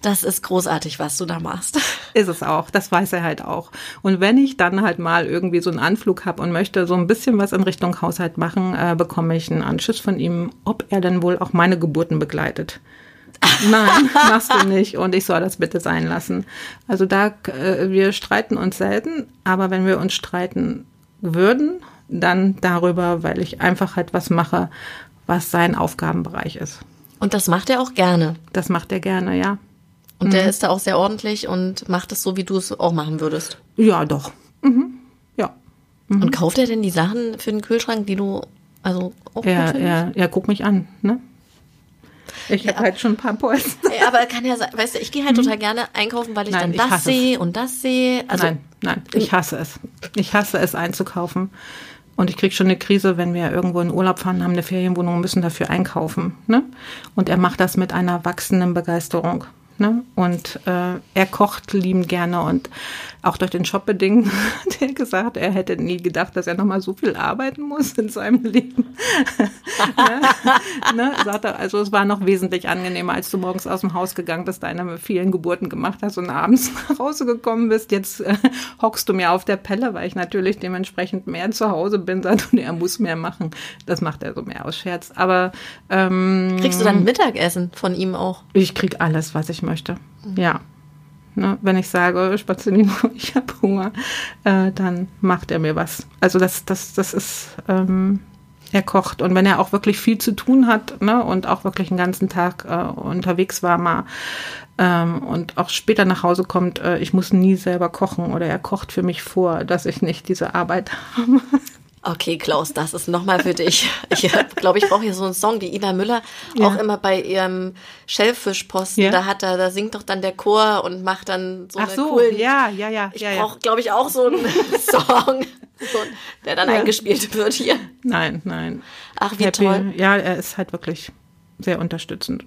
Speaker 1: Das ist großartig, was du da machst.
Speaker 2: Ist es auch. Das weiß er halt auch. Und wenn ich dann halt mal irgendwie so einen Anflug habe und möchte so ein bisschen was in Richtung Haushalt machen, äh, bekomme ich einen Anschiss von ihm, ob er denn wohl auch meine Geburten begleitet. Nein, machst du nicht. Und ich soll das bitte sein lassen. Also da, äh, wir streiten uns selten, aber wenn wir uns streiten würden, dann darüber, weil ich einfach halt was mache, was sein Aufgabenbereich ist.
Speaker 1: Und das macht er auch gerne.
Speaker 2: Das macht er gerne, ja.
Speaker 1: Und mhm. der ist da auch sehr ordentlich und macht es so, wie du es auch machen würdest.
Speaker 2: Ja, doch. Mhm. Ja.
Speaker 1: Mhm. Und kauft er denn die Sachen für den Kühlschrank, die du also
Speaker 2: auch ja, ja, ja, guck mich an, ne? Ich
Speaker 1: Ja.
Speaker 2: habe halt schon ein paar Posten.
Speaker 1: Ey, aber kann ja sein, weißt du, ich gehe halt total gerne einkaufen, weil ich
Speaker 2: Nein,
Speaker 1: dann
Speaker 2: ich
Speaker 1: das sehe und das sehe. Also,
Speaker 2: nein, nein, ich hasse es. Ich hasse es einzukaufen. Und ich kriege schon eine Krise, wenn wir irgendwo in Urlaub fahren, haben eine Ferienwohnung und müssen dafür einkaufen. Ne? Und er macht das mit einer wachsenden Begeisterung. Ne? Und äh, er kocht liebend gerne und auch durch den Job bedingt hat er gesagt, er hätte nie gedacht, dass er nochmal so viel arbeiten muss in seinem Leben. ne? Ne? Sagt er, also es war noch wesentlich angenehmer, als du morgens aus dem Haus gegangen bist, deine vielen Geburten gemacht hast und abends nach Hause gekommen bist. Jetzt äh, hockst du mir auf der Pelle, weil ich natürlich dementsprechend mehr zu Hause bin, sagt und er muss mehr machen. Das macht er so mehr aus Scherz. Aber ähm,
Speaker 1: kriegst du dann Mittagessen von ihm auch?
Speaker 2: ich krieg alles, was ich möchte. Ja. Ne, wenn ich sage, Spazzolino, ich habe Hunger, äh, dann macht er mir was. Also das, das, das ist, ähm, er kocht. Und wenn er auch wirklich viel zu tun hat ne, und auch wirklich den ganzen Tag äh, unterwegs war mal ähm, und auch später nach Hause kommt, äh, ich muss nie selber kochen oder er kocht für mich vor, dass ich nicht diese Arbeit habe.
Speaker 1: Okay, Klaus, das ist nochmal für dich. Ich glaube, ich brauche hier so einen Song, wie Ina Müller
Speaker 2: Ja.
Speaker 1: auch immer bei ihrem Schellfischposten.
Speaker 2: Ja.
Speaker 1: Da hat er, da singt doch dann der Chor und macht dann so
Speaker 2: Ach
Speaker 1: eine
Speaker 2: so,
Speaker 1: coolen.
Speaker 2: ja, ja, ja.
Speaker 1: Ich
Speaker 2: ja,
Speaker 1: brauche, glaube ich, auch so einen Song, so, der dann eingespielt wird hier.
Speaker 2: Nein, nein.
Speaker 1: Ach, wie
Speaker 2: Happy.
Speaker 1: toll.
Speaker 2: Ja, er ist halt wirklich sehr unterstützend.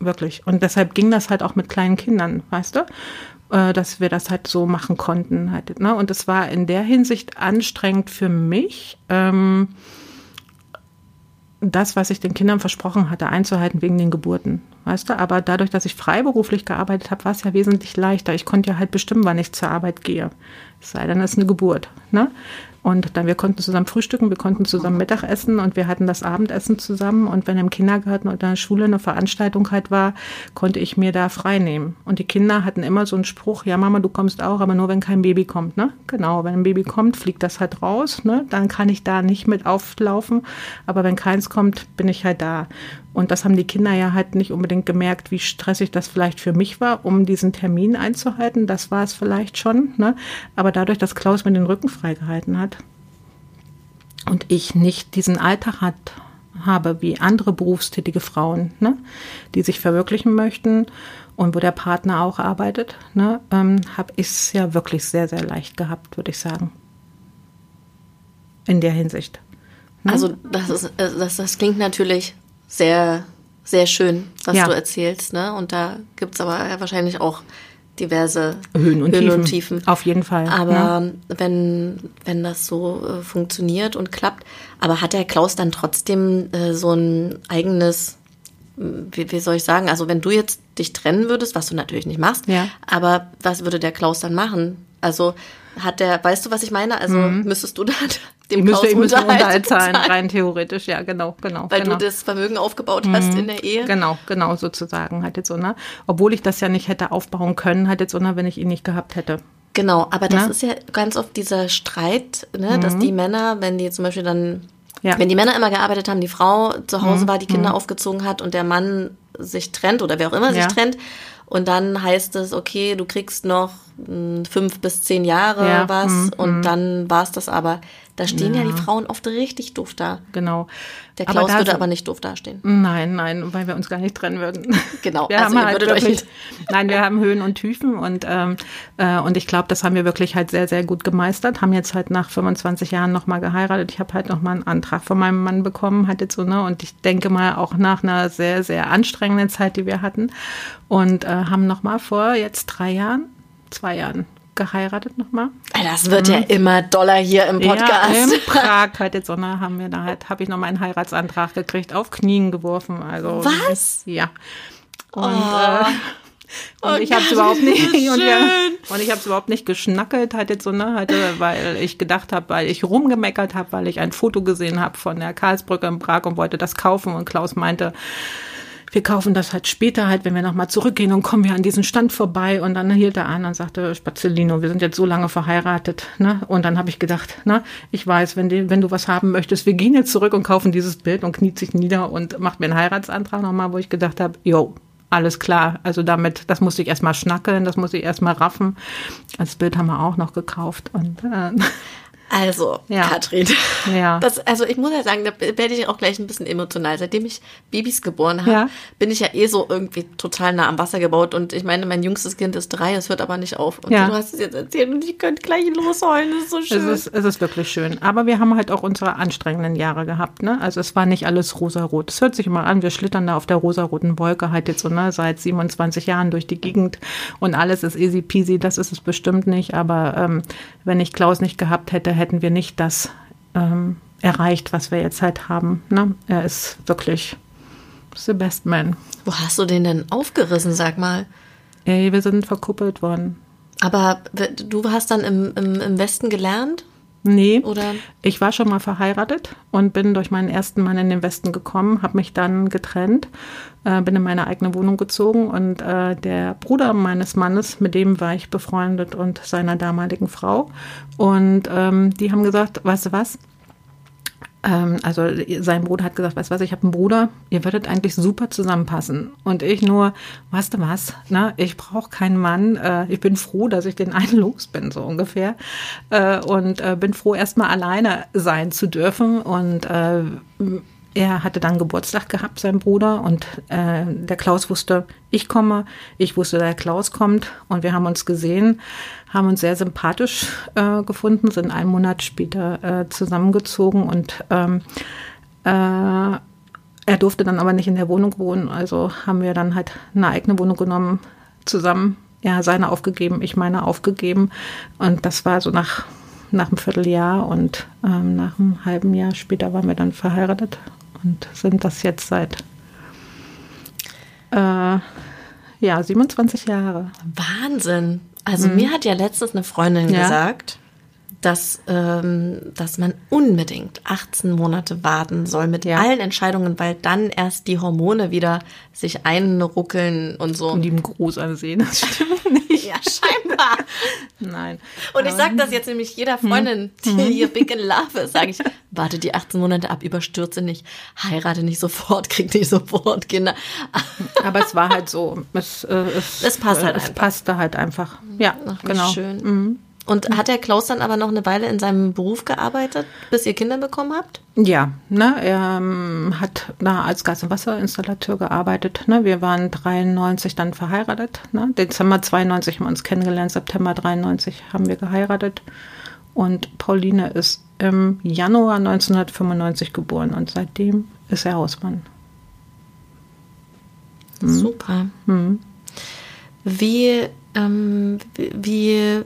Speaker 2: Wirklich. Und deshalb ging das halt auch mit kleinen Kindern, weißt du? Äh, Dass wir das halt so machen konnten. Halt, ne? Und es war in der Hinsicht anstrengend für mich, ähm, das, was ich den Kindern versprochen hatte, einzuhalten wegen den Geburten. Weißt du? Aber dadurch, dass ich freiberuflich gearbeitet habe, war es ja wesentlich leichter. Ich konnte ja halt bestimmen, wann ich zur Arbeit gehe. Es sei denn, es ist eine Geburt. Ne? Und dann, wir konnten zusammen frühstücken, wir konnten zusammen Mittag essen und wir hatten das Abendessen zusammen. Und wenn im Kindergarten oder in der Schule eine Veranstaltung halt war, konnte ich mir da frei nehmen. Und die Kinder hatten immer so einen Spruch, ja Mama, du kommst auch, aber nur wenn kein Baby kommt. Ne? Genau, wenn ein Baby kommt, fliegt das halt raus. Ne? Dann kann ich da nicht mit auflaufen. Aber wenn keins kommt, bin ich halt da. Und das haben die Kinder ja halt nicht unbedingt gemerkt, wie stressig das vielleicht für mich war, um diesen Termin einzuhalten. Das war es vielleicht schon. Ne? Aber dadurch, dass Klaus mir den Rücken freigehalten hat und ich nicht diesen Alltag hat, habe wie andere berufstätige Frauen, ne? die sich verwirklichen möchten und wo der Partner auch arbeitet, ne? ähm, habe ich es ja wirklich sehr, sehr leicht gehabt, würde ich sagen. In der Hinsicht.
Speaker 1: Also das ist, äh, das, das klingt natürlich sehr, sehr schön, was
Speaker 2: Ja.
Speaker 1: du erzählst, ne? Und da gibt's aber ja wahrscheinlich auch diverse
Speaker 2: Höhen und, Tiefen.
Speaker 1: Tiefen.
Speaker 2: Auf jeden Fall.
Speaker 1: Aber wenn, wenn das so äh, funktioniert und klappt, aber hat der Klaus dann trotzdem äh, so ein eigenes, m, wie, wie soll ich sagen, also wenn du jetzt dich trennen würdest, was du natürlich nicht machst,
Speaker 2: Ja.
Speaker 1: aber was würde der Klaus dann machen? Also hat der, weißt du, was ich meine? Also müsstest du dann dem
Speaker 2: Ich müsste,
Speaker 1: Klaus
Speaker 2: ich müsste
Speaker 1: Unterhalt
Speaker 2: Unterhalt zahlen, rein theoretisch, ja, genau, genau.
Speaker 1: weil
Speaker 2: genau.
Speaker 1: du das Vermögen aufgebaut hast in der Ehe?
Speaker 2: Genau, genau, sozusagen halt jetzt so, ne? Obwohl ich das ja nicht hätte aufbauen können, halt jetzt so, ne, wenn ich ihn nicht gehabt hätte.
Speaker 1: Genau, aber das
Speaker 2: Ne?
Speaker 1: ist ja ganz oft dieser Streit, ne, dass die Männer, wenn die zum Beispiel dann,
Speaker 2: Mhm. Ja. Mhm.
Speaker 1: wenn die Männer immer gearbeitet haben, die Frau zu Hause war, die Kinder aufgezogen hat und der Mann sich trennt oder wer auch immer sich
Speaker 2: Ja.
Speaker 1: trennt. Und dann heißt es, okay, du kriegst noch mh, fünf bis zehn Jahre
Speaker 2: Ja,
Speaker 1: was
Speaker 2: mhm,
Speaker 1: und dann war's das aber. Da stehen ja. die Frauen oft richtig doof da.
Speaker 2: Genau.
Speaker 1: Der
Speaker 2: Aber
Speaker 1: Klaus
Speaker 2: da
Speaker 1: würde aber nicht doof dastehen.
Speaker 2: Nein, nein, weil wir uns gar nicht trennen würden.
Speaker 1: Genau,
Speaker 2: Wir
Speaker 1: also
Speaker 2: haben halt wirklich, nein, wir haben Höhen und Tiefen und ähm, äh, und ich glaube, das haben wir wirklich halt sehr, sehr gut gemeistert. Haben jetzt halt nach 25 Jahren nochmal geheiratet. Ich habe halt nochmal einen Antrag von meinem Mann bekommen, halt jetzt so ne und ich denke mal auch nach einer sehr, sehr anstrengenden Zeit, die wir hatten und äh, haben nochmal vor jetzt drei Jahren, zwei Jahren geheiratet nochmal.
Speaker 1: Das wird ja immer doller hier im Podcast.
Speaker 2: Mhm. Ja, in Prag jetzt, Sonne haben wir da halt, habe ich noch meinen Heiratsantrag gekriegt, auf Knien geworfen. Also
Speaker 1: Was?
Speaker 2: Ja. Und,
Speaker 1: Oh.
Speaker 2: äh, und
Speaker 1: Oh
Speaker 2: ich habe es überhaupt nicht und, wir, und ich habe es überhaupt nicht geschnackelt halt jetzt so ne halt, weil ich gedacht habe, weil ich rumgemeckert habe, weil ich ein Foto gesehen habe von der Karlsbrücke in Prag und wollte das kaufen und Klaus meinte wir kaufen das halt später halt, wenn wir nochmal zurückgehen und kommen wir an diesen Stand vorbei und dann hielt er an und sagte, Spazzolino, wir sind jetzt so lange verheiratet, ne? Und dann habe ich gedacht, ne, ich weiß, wenn, die, wenn du was haben möchtest, wir gehen jetzt zurück und kaufen dieses Bild und kniet sich nieder und macht mir einen Heiratsantrag nochmal, wo ich gedacht habe, jo, alles klar. Also damit, das musste ich erstmal schnackeln, das musste ich erstmal raffen. Das Bild haben wir auch noch gekauft und äh,
Speaker 1: Also,
Speaker 2: Ja.
Speaker 1: Katrin.
Speaker 2: Ja.
Speaker 1: Das, also ich muss ja sagen, da werde ich auch gleich ein bisschen emotional. Seitdem ich Babys geboren habe,
Speaker 2: Ja.
Speaker 1: bin ich ja eh so irgendwie total nah am Wasser gebaut. Und ich meine, mein jüngstes Kind ist drei, es hört aber nicht auf. Und
Speaker 2: Ja.
Speaker 1: du hast es jetzt erzählt und ich könnte gleich losheulen. Das ist so
Speaker 2: Es
Speaker 1: schön.
Speaker 2: ist, es ist wirklich schön. Aber wir haben halt auch unsere anstrengenden Jahre gehabt. Ne? Also es war nicht alles rosarot. Es hört sich immer an, wir schlittern da auf der rosaroten Wolke halt jetzt so ne, seit 27 Jahren durch die Gegend und alles ist easy peasy. Das ist es bestimmt nicht. Aber ähm, wenn ich Klaus nicht gehabt hätte, hätten wir nicht das ähm, erreicht, was wir jetzt halt haben. Ne? Er ist wirklich the best man.
Speaker 1: Wo hast du den denn aufgerissen, sag mal?
Speaker 2: Ey, wir sind verkuppelt worden.
Speaker 1: Aber du hast dann im, im, im Westen gelernt?
Speaker 2: Nee,
Speaker 1: Oder?
Speaker 2: ich war schon mal verheiratet und bin durch meinen ersten Mann in den Westen gekommen, habe mich dann getrennt, äh, bin in meine eigene Wohnung gezogen und äh, der Bruder meines Mannes, mit dem war ich befreundet und seiner damaligen Frau. Und ähm, die haben gesagt, weißt du was? Ähm, also sein Bruder hat gesagt, weißt du was, ich habe einen Bruder, ihr würdet eigentlich super zusammenpassen. Und ich nur, weißt du was, ne, ich brauche keinen Mann, äh, ich bin froh, dass ich den einen los bin, so ungefähr. Äh, und äh, bin froh, erstmal alleine sein zu dürfen. Und äh, er hatte dann Geburtstag gehabt, sein Bruder, und äh, der Klaus wusste, ich komme, ich wusste, der Klaus kommt, und wir haben uns gesehen, haben uns sehr sympathisch äh, gefunden, sind einen Monat später äh, zusammengezogen und ähm, äh, er durfte dann aber nicht in der Wohnung wohnen, also haben wir dann halt eine eigene Wohnung genommen, zusammen. Er seine aufgegeben, ich meine aufgegeben, und das war so nach nach einem Vierteljahr und ähm, nach einem halben Jahr später waren wir dann verheiratet und sind das jetzt seit äh, ja 27 Jahre.
Speaker 1: Wahnsinn. Also mir hat ja letztens eine Freundin
Speaker 2: Mhm. Ja.
Speaker 1: gesagt, dass, ähm, dass man unbedingt 18 Monate warten soll mit
Speaker 2: Ja.
Speaker 1: allen Entscheidungen, weil dann erst die Hormone wieder sich einruckeln und so.
Speaker 2: Und lieben Gruß ansehen, das stimmt nicht.
Speaker 1: ja, scheinbar.
Speaker 2: Nein.
Speaker 1: Und ich sage das jetzt nämlich jeder Freundin, die hier big in love ist, sage ich, warte die 18 Monate ab, überstürze nicht, heirate nicht sofort, krieg nicht sofort Kinder.
Speaker 2: Aber es war halt so. Es, äh, es,
Speaker 1: Es passt halt
Speaker 2: Es
Speaker 1: einfach.
Speaker 2: passte halt einfach. Ja,
Speaker 1: Ach,
Speaker 2: genau.
Speaker 1: schön. Und hat der Klaus dann aber noch eine Weile in seinem Beruf gearbeitet, bis ihr Kinder bekommen habt?
Speaker 2: Ja, ne, er ähm, hat da als Gas- und Wasserinstallateur gearbeitet. Ne. Wir waren 93 dann verheiratet. Ne. Dezember 92 haben wir uns kennengelernt, September 93 haben wir geheiratet. Und Pauline ist im Januar 1995 geboren und seitdem ist er Hausmann. Mhm.
Speaker 1: Super. Wie, ähm, wie,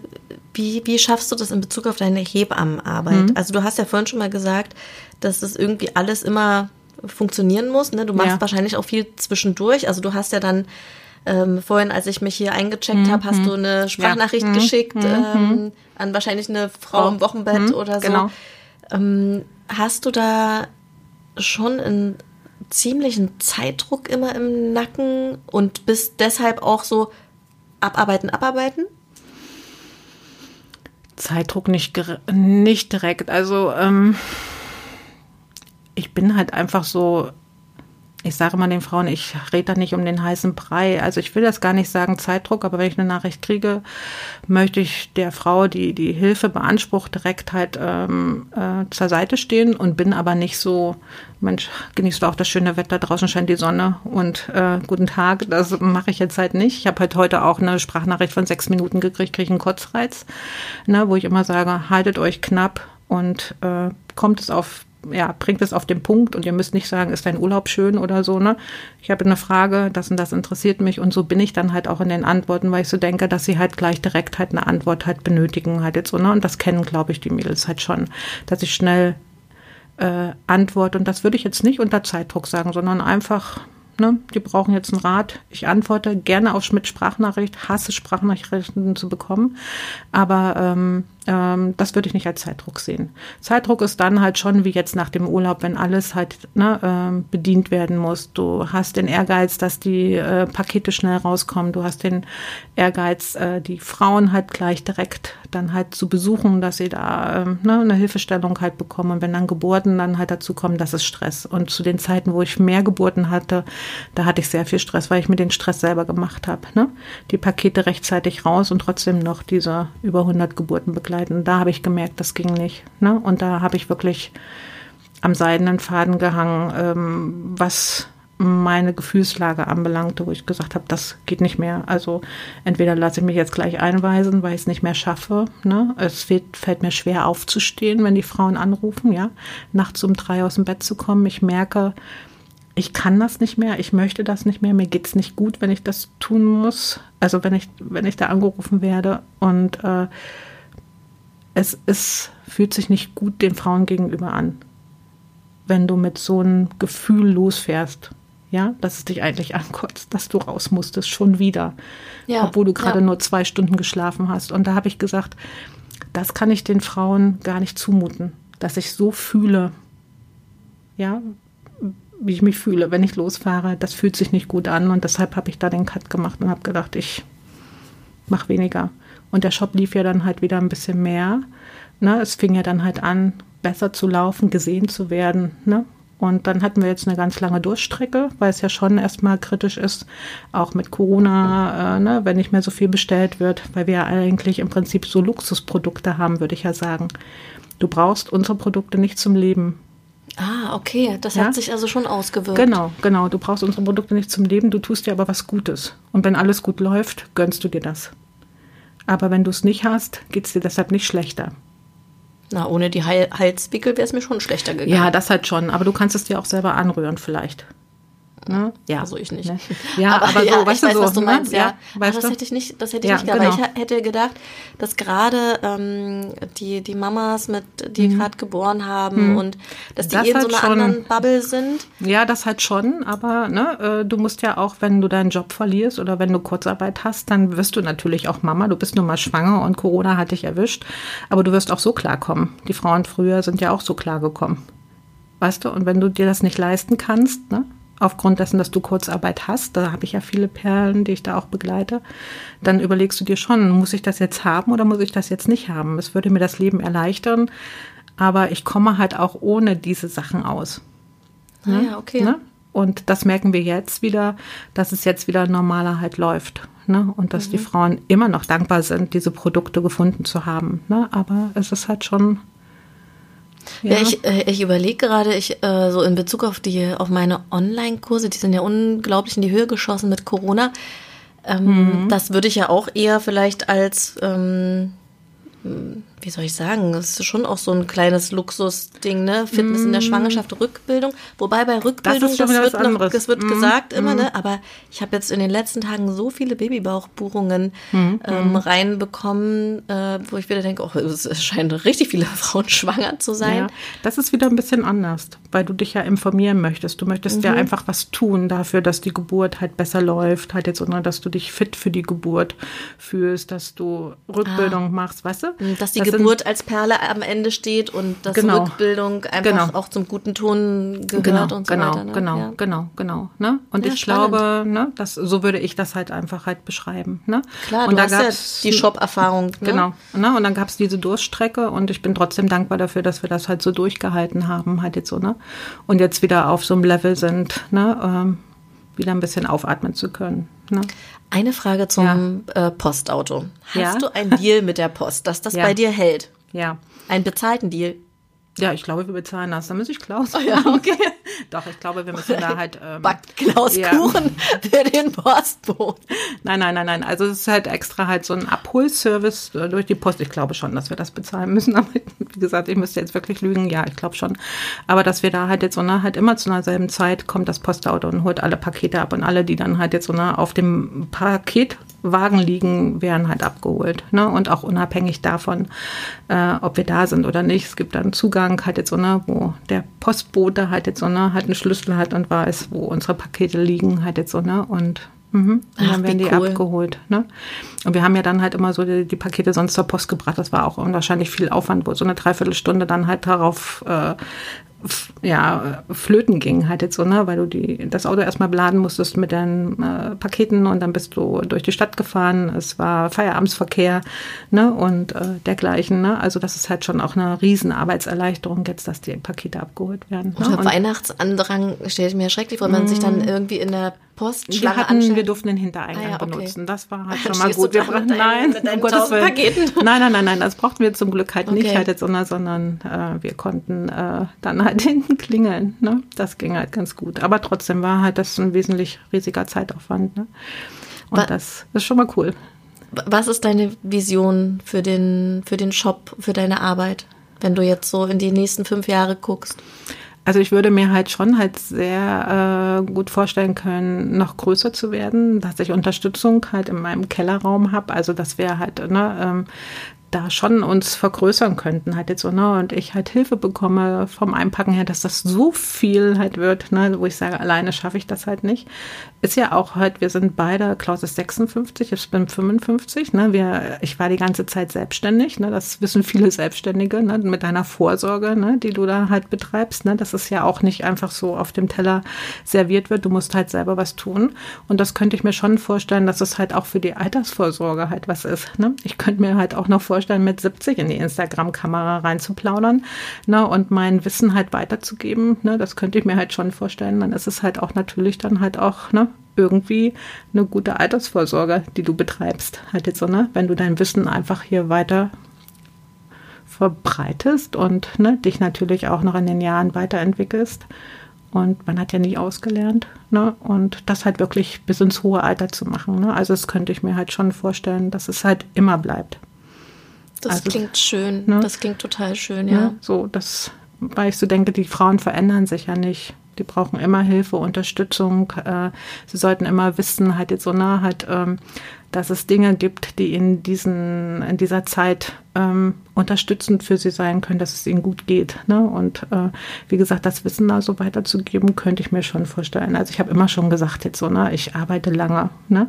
Speaker 1: wie, wie schaffst du das in Bezug auf deine Hebammenarbeit?
Speaker 2: Mhm.
Speaker 1: Also du hast ja vorhin schon mal gesagt, dass das irgendwie alles immer funktionieren muss. Ne? Du machst
Speaker 2: Ja.
Speaker 1: wahrscheinlich auch viel zwischendurch. Also du hast ja dann ähm, vorhin, als ich mich hier eingecheckt habe, hast du eine Sprachnachricht
Speaker 2: Mhm.
Speaker 1: geschickt ähm, an wahrscheinlich eine Frau im Wochenbett
Speaker 2: Mhm.
Speaker 1: oder so.
Speaker 2: Genau.
Speaker 1: Ähm, hast du da schon einen ziemlichen Zeitdruck immer im Nacken und bist deshalb auch so abarbeiten, abarbeiten?
Speaker 2: Zeitdruck nicht, nicht direkt. Also ähm, ich bin halt einfach so, ich sage mal den Frauen, ich rede da nicht um den heißen Brei. Also ich will das gar nicht sagen Zeitdruck, aber wenn ich eine Nachricht kriege, möchte ich der Frau, die die Hilfe beansprucht, direkt halt ähm, äh, zur Seite stehen und bin aber nicht so, Mensch, genießt du auch das schöne Wetter, draußen scheint die Sonne und äh, guten Tag. Das mache ich jetzt halt nicht. Ich habe halt heute auch eine Sprachnachricht von sechs Minuten gekriegt, kriege einen Kotzreiz, ne, wo ich immer sage, haltet euch knapp und äh, kommt es auf ja, bringt es auf den Punkt und ihr müsst nicht sagen, ist dein Urlaub schön oder so, ne? Ich habe eine Frage, das und das interessiert mich und so bin ich dann halt auch in den Antworten, weil ich so denke, dass sie halt gleich direkt halt eine Antwort halt benötigen halt jetzt so, ne? Und das kennen, glaube ich, die Mädels halt schon, dass ich schnell äh, antworte und das würde ich jetzt nicht unter Zeitdruck sagen, sondern einfach, ne, die brauchen jetzt einen Rat. Ich antworte gerne auf mit Sprachnachricht, hasse Sprachnachrichten zu bekommen, aber ähm, ähm, das würde ich nicht als Zeitdruck sehen. Zeitdruck ist dann halt schon wie jetzt nach dem Urlaub, wenn alles halt ne, ähm, bedient werden muss. Du hast den Ehrgeiz, dass die äh, Pakete schnell rauskommen. Du hast den Ehrgeiz, äh, die Frauen halt gleich direkt dann halt zu besuchen, dass sie da ähm, ne, eine Hilfestellung halt bekommen. Und wenn dann Geburten dann halt dazu kommen, das ist Stress. Und zu den Zeiten, wo ich mehr Geburten hatte, da hatte ich sehr viel Stress, weil ich mir den Stress selber gemacht habe. Ne? Die Pakete rechtzeitig raus und trotzdem noch diese über 100 Geburten begleiten begleiten. Da habe ich gemerkt, das ging nicht. Ne? Und da habe ich wirklich am seidenen Faden gehangen, ähm, was meine Gefühlslage anbelangte, wo ich gesagt habe, das geht nicht mehr. Also entweder lasse ich mich jetzt gleich einweisen, weil ich es nicht mehr schaffe. Ne? Es fällt, fällt mir schwer aufzustehen, wenn die Frauen anrufen, ja, nachts um drei aus dem Bett zu kommen. Ich merke, ich kann das nicht mehr, ich möchte das nicht mehr, mir geht es nicht gut, wenn ich das tun muss. Also wenn ich, wenn ich da angerufen werde. Und äh, es ist, fühlt sich nicht gut den Frauen gegenüber an, wenn du mit so einem Gefühl losfährst. Ja, dass es dich eigentlich ankotzt, dass du raus musstest, schon wieder. Ja, obwohl du gerade ja. nur zwei Stunden geschlafen hast. Und da habe ich gesagt, das kann ich den Frauen gar nicht zumuten, dass ich so fühle. Ja, wie ich mich fühle, wenn ich losfahre. Das fühlt sich nicht gut an und deshalb habe ich da den Cut gemacht und habe gedacht, ich mache weniger. Und der Shop lief ja dann halt wieder ein bisschen mehr. Ne? Es fing ja dann halt an, besser zu laufen, gesehen zu werden. Ne? Und dann hatten wir jetzt eine ganz lange Durchstrecke, weil es ja schon erstmal kritisch ist, auch mit Corona, äh, ne, wenn nicht mehr so viel bestellt wird, weil wir ja eigentlich im Prinzip so Luxusprodukte haben, würde ich ja sagen. Du brauchst unsere Produkte nicht zum Leben.
Speaker 1: Ah, okay. Das ja? hat sich also schon ausgewirkt.
Speaker 2: Genau, genau. Du brauchst unsere Produkte nicht zum Leben, du tust dir aber was Gutes. Und wenn alles gut läuft, gönnst du dir das. Aber wenn du es nicht hast, geht es dir deshalb nicht schlechter.
Speaker 1: Na, ohne die Halswickel wäre es mir schon schlechter gegangen.
Speaker 2: Ja, das halt schon. Aber du kannst es dir auch selber anrühren vielleicht.
Speaker 1: Ne? Ja. Also ich nicht. Ne?
Speaker 2: Ja, aber, aber
Speaker 1: ja,
Speaker 2: so, weißt
Speaker 1: ich weiß,
Speaker 2: so,
Speaker 1: was du
Speaker 2: ne?
Speaker 1: meinst, ja. ja
Speaker 2: weißt
Speaker 1: das
Speaker 2: du?
Speaker 1: hätte ich nicht, das hätte ich
Speaker 2: ja,
Speaker 1: nicht gedacht.
Speaker 2: genau.
Speaker 1: Aber ich hätte gedacht, dass gerade ähm, die, die Mamas, mit, die
Speaker 2: Mhm.
Speaker 1: gerade geboren haben
Speaker 2: Mhm.
Speaker 1: und dass die
Speaker 2: Das
Speaker 1: in so
Speaker 2: halt
Speaker 1: einer
Speaker 2: schon.
Speaker 1: anderen Bubble sind.
Speaker 2: Ja, das halt schon, aber ne, äh, du musst ja auch, wenn du deinen Job verlierst oder wenn du Kurzarbeit hast, dann wirst du natürlich auch Mama. Du bist nun mal schwanger und Corona hat dich erwischt, aber du wirst auch so klarkommen. Die Frauen früher sind ja auch so klargekommen. Weißt du, und wenn du dir das nicht leisten kannst, ne, aufgrund dessen, dass du Kurzarbeit hast, da habe ich ja viele Perlen, die ich da auch begleite, dann überlegst du dir schon, muss ich das jetzt haben oder muss ich das jetzt nicht haben? Es würde mir das Leben erleichtern, aber ich komme halt auch ohne diese Sachen aus.
Speaker 1: Ah ja, okay.
Speaker 2: Ne? Und das merken wir jetzt wieder, dass es jetzt wieder normaler halt läuft. Ne? Und dass die
Speaker 1: Mhm.
Speaker 2: Frauen immer noch dankbar sind, diese Produkte gefunden zu haben. Ne? Aber es ist halt schon.
Speaker 1: Ja, ich, äh, ich überlege gerade, ich äh, so in Bezug auf die auf meine Online-Kurse, die sind ja unglaublich in die Höhe geschossen mit Corona. Ähm, Das würde ich ja auch eher vielleicht als ähm, wie soll ich sagen, das ist schon auch so ein kleines Luxusding, ne? Fitness in der Schwangerschaft, Rückbildung. Wobei bei Rückbildung, das,
Speaker 2: wieder
Speaker 1: wird, noch, das wird
Speaker 2: Mhm.
Speaker 1: gesagt immer, ne? Aber ich habe jetzt in den letzten Tagen so viele Babybauchbuchungen
Speaker 2: Mhm.
Speaker 1: ähm, reinbekommen, äh, wo ich wieder denke, oh, es scheinen richtig viele Frauen schwanger zu sein.
Speaker 2: Ja, das ist wieder ein bisschen anders, weil du dich ja informieren möchtest. Du möchtest
Speaker 1: Mhm.
Speaker 2: ja einfach was tun dafür, dass die Geburt halt besser läuft, halt jetzt, sondern dass du dich fit für die Geburt fühlst, dass du Rückbildung machst, weißt du?
Speaker 1: Dass die
Speaker 2: Das sind-
Speaker 1: Geburt als Perle am Ende steht und dass
Speaker 2: Genau.
Speaker 1: Rückbildung einfach
Speaker 2: Genau.
Speaker 1: auch zum guten Ton gehört
Speaker 2: genau,
Speaker 1: und so
Speaker 2: genau,
Speaker 1: weiter. Ne?
Speaker 2: genau,
Speaker 1: Ja.
Speaker 2: genau, genau. Ne? Und
Speaker 1: Ja,
Speaker 2: ich
Speaker 1: spannend.
Speaker 2: glaube, ne, das, so würde ich das halt einfach halt beschreiben. Ne?
Speaker 1: Klar,
Speaker 2: und
Speaker 1: du hast ja die Shop-Erfahrung. Ne?
Speaker 2: Genau. Ne? Und dann gab es diese Durststrecke und ich bin trotzdem dankbar dafür, dass wir das halt so durchgehalten haben, halt jetzt so, ne? Und jetzt wieder auf so einem Level sind, ne? Ähm, wieder ein bisschen aufatmen zu können. Ne?
Speaker 1: Eine Frage zum äh, Postauto. Hast
Speaker 2: Ja.
Speaker 1: du einen Deal mit der Post, dass das
Speaker 2: Ja.
Speaker 1: bei dir hält?
Speaker 2: Ja.
Speaker 1: Einen bezahlten Deal?
Speaker 2: Ja, ich glaube, wir bezahlen das. Da muss ich Klaus.
Speaker 1: Oh ja, okay.
Speaker 2: Doch, ich glaube, wir müssen da halt. Ähm,
Speaker 1: Backt Klaus
Speaker 2: Ja.
Speaker 1: Kuchen für den Postboten.
Speaker 2: Nein, nein, nein, nein. Also es ist halt extra halt so ein Abholservice äh, durch die Post. Ich glaube schon, dass wir das bezahlen müssen. Aber wie gesagt, ich müsste jetzt wirklich lügen. Ja, ich glaube schon. Aber dass wir da halt jetzt so ne, halt immer zu einer selben Zeit kommt das Postauto und holt alle Pakete ab und alle, die dann halt jetzt so ne, auf dem Paketwagen liegen, werden halt abgeholt. Ne? Und auch unabhängig davon, äh, ob wir da sind oder nicht. Es gibt dann Zugang halt jetzt so ne, wo der Postbote halt jetzt so ne, halt einen Schlüssel hat und weiß, wo unsere Pakete liegen halt jetzt so ne und Mhm. Und
Speaker 1: Ach,
Speaker 2: dann werden die
Speaker 1: cool.
Speaker 2: abgeholt. Ne? Und wir haben ja dann halt immer so die, die Pakete sonst zur Post gebracht. Das war auch unwahrscheinlich viel Aufwand, wo so eine Dreiviertelstunde dann halt darauf äh, ja, äh, flöten ging halt jetzt so, ne? weil du die, das Auto erstmal beladen musstest mit deinen äh, Paketen und dann bist du durch die Stadt gefahren. Es war Feierabendverkehr ne? und äh, dergleichen. Ne? Also das ist halt schon auch eine riesen Arbeitserleichterung jetzt, dass die Pakete abgeholt werden. Ne?
Speaker 1: Unter Weihnachtsandrang stelle ich mir schrecklich vor, wenn man sich dann irgendwie in der Post
Speaker 2: wir, hatten, wir durften den Hintereingang ah, ja, okay. benutzen. Das war halt schon mal gut. Wir brauchten nein,
Speaker 1: um Gottes Willen.
Speaker 2: Nein, nein, nein, nein, das brauchten wir zum Glück halt okay. nicht halt jetzt, sondern, sondern äh, wir konnten äh, dann halt hinten klingeln. Ne? Das ging halt ganz gut. Aber trotzdem war halt das ein wesentlich riesiger Zeitaufwand. Ne? Und was, das ist schon mal cool.
Speaker 1: Was ist deine Vision für den, für den Shop, für deine Arbeit, wenn du jetzt so in die nächsten fünf Jahre guckst?
Speaker 2: Also ich würde mir halt schon halt sehr äh, gut vorstellen können, noch größer zu werden, dass ich Unterstützung halt in meinem Kellerraum habe. Also das wäre halt ne, ähm, da schon uns vergrößern könnten halt jetzt so, ne, und ich halt Hilfe bekomme vom Einpacken her, dass das so viel halt wird, ne, wo ich sage, alleine schaffe ich das halt nicht. Ist ja auch halt, wir sind beide, Klaus ist 56, ich bin 55, ne, wir, ich war die ganze Zeit selbstständig, ne, das wissen viele Selbstständige, ne, mit deiner Vorsorge, ne, die du da halt betreibst, ne, das ist ja auch nicht einfach so auf dem Teller serviert wird, du musst halt selber was tun und das könnte ich mir schon vorstellen, dass es halt auch für die Altersvorsorge halt was ist, ne. Ich könnte mir halt auch noch vorstellen, vorstellen, mit 70 in die Instagram-Kamera reinzuplaudern ne, und mein Wissen halt weiterzugeben. Ne, das könnte ich mir halt schon vorstellen. Dann ist es halt auch natürlich dann halt auch ne, irgendwie eine gute Altersvorsorge, die du betreibst. Halt jetzt so, ne, wenn du dein Wissen einfach hier weiter verbreitest und ne, dich natürlich auch noch in den Jahren weiterentwickelst. Und man hat ja nie ausgelernt. Ne? Und das halt wirklich bis ins hohe Alter zu machen. Ne? Also das könnte ich mir halt schon vorstellen, dass es halt immer bleibt.
Speaker 1: Das also, klingt schön. Ne? Das klingt total schön, ja. Ne?
Speaker 2: So, das, weil ich so denke, die Frauen verändern sich ja nicht. Die brauchen immer Hilfe, Unterstützung. Äh, sie sollten immer wissen, halt jetzt so nah, halt, ähm, dass es Dinge gibt, die in diesen, in dieser Zeit ähm, unterstützend für sie sein können, dass es ihnen gut geht. Ne? Und äh, wie gesagt, das Wissen da so weiterzugeben, könnte ich mir schon vorstellen. Also ich habe immer schon gesagt, jetzt so, ne, ich arbeite lange, ne?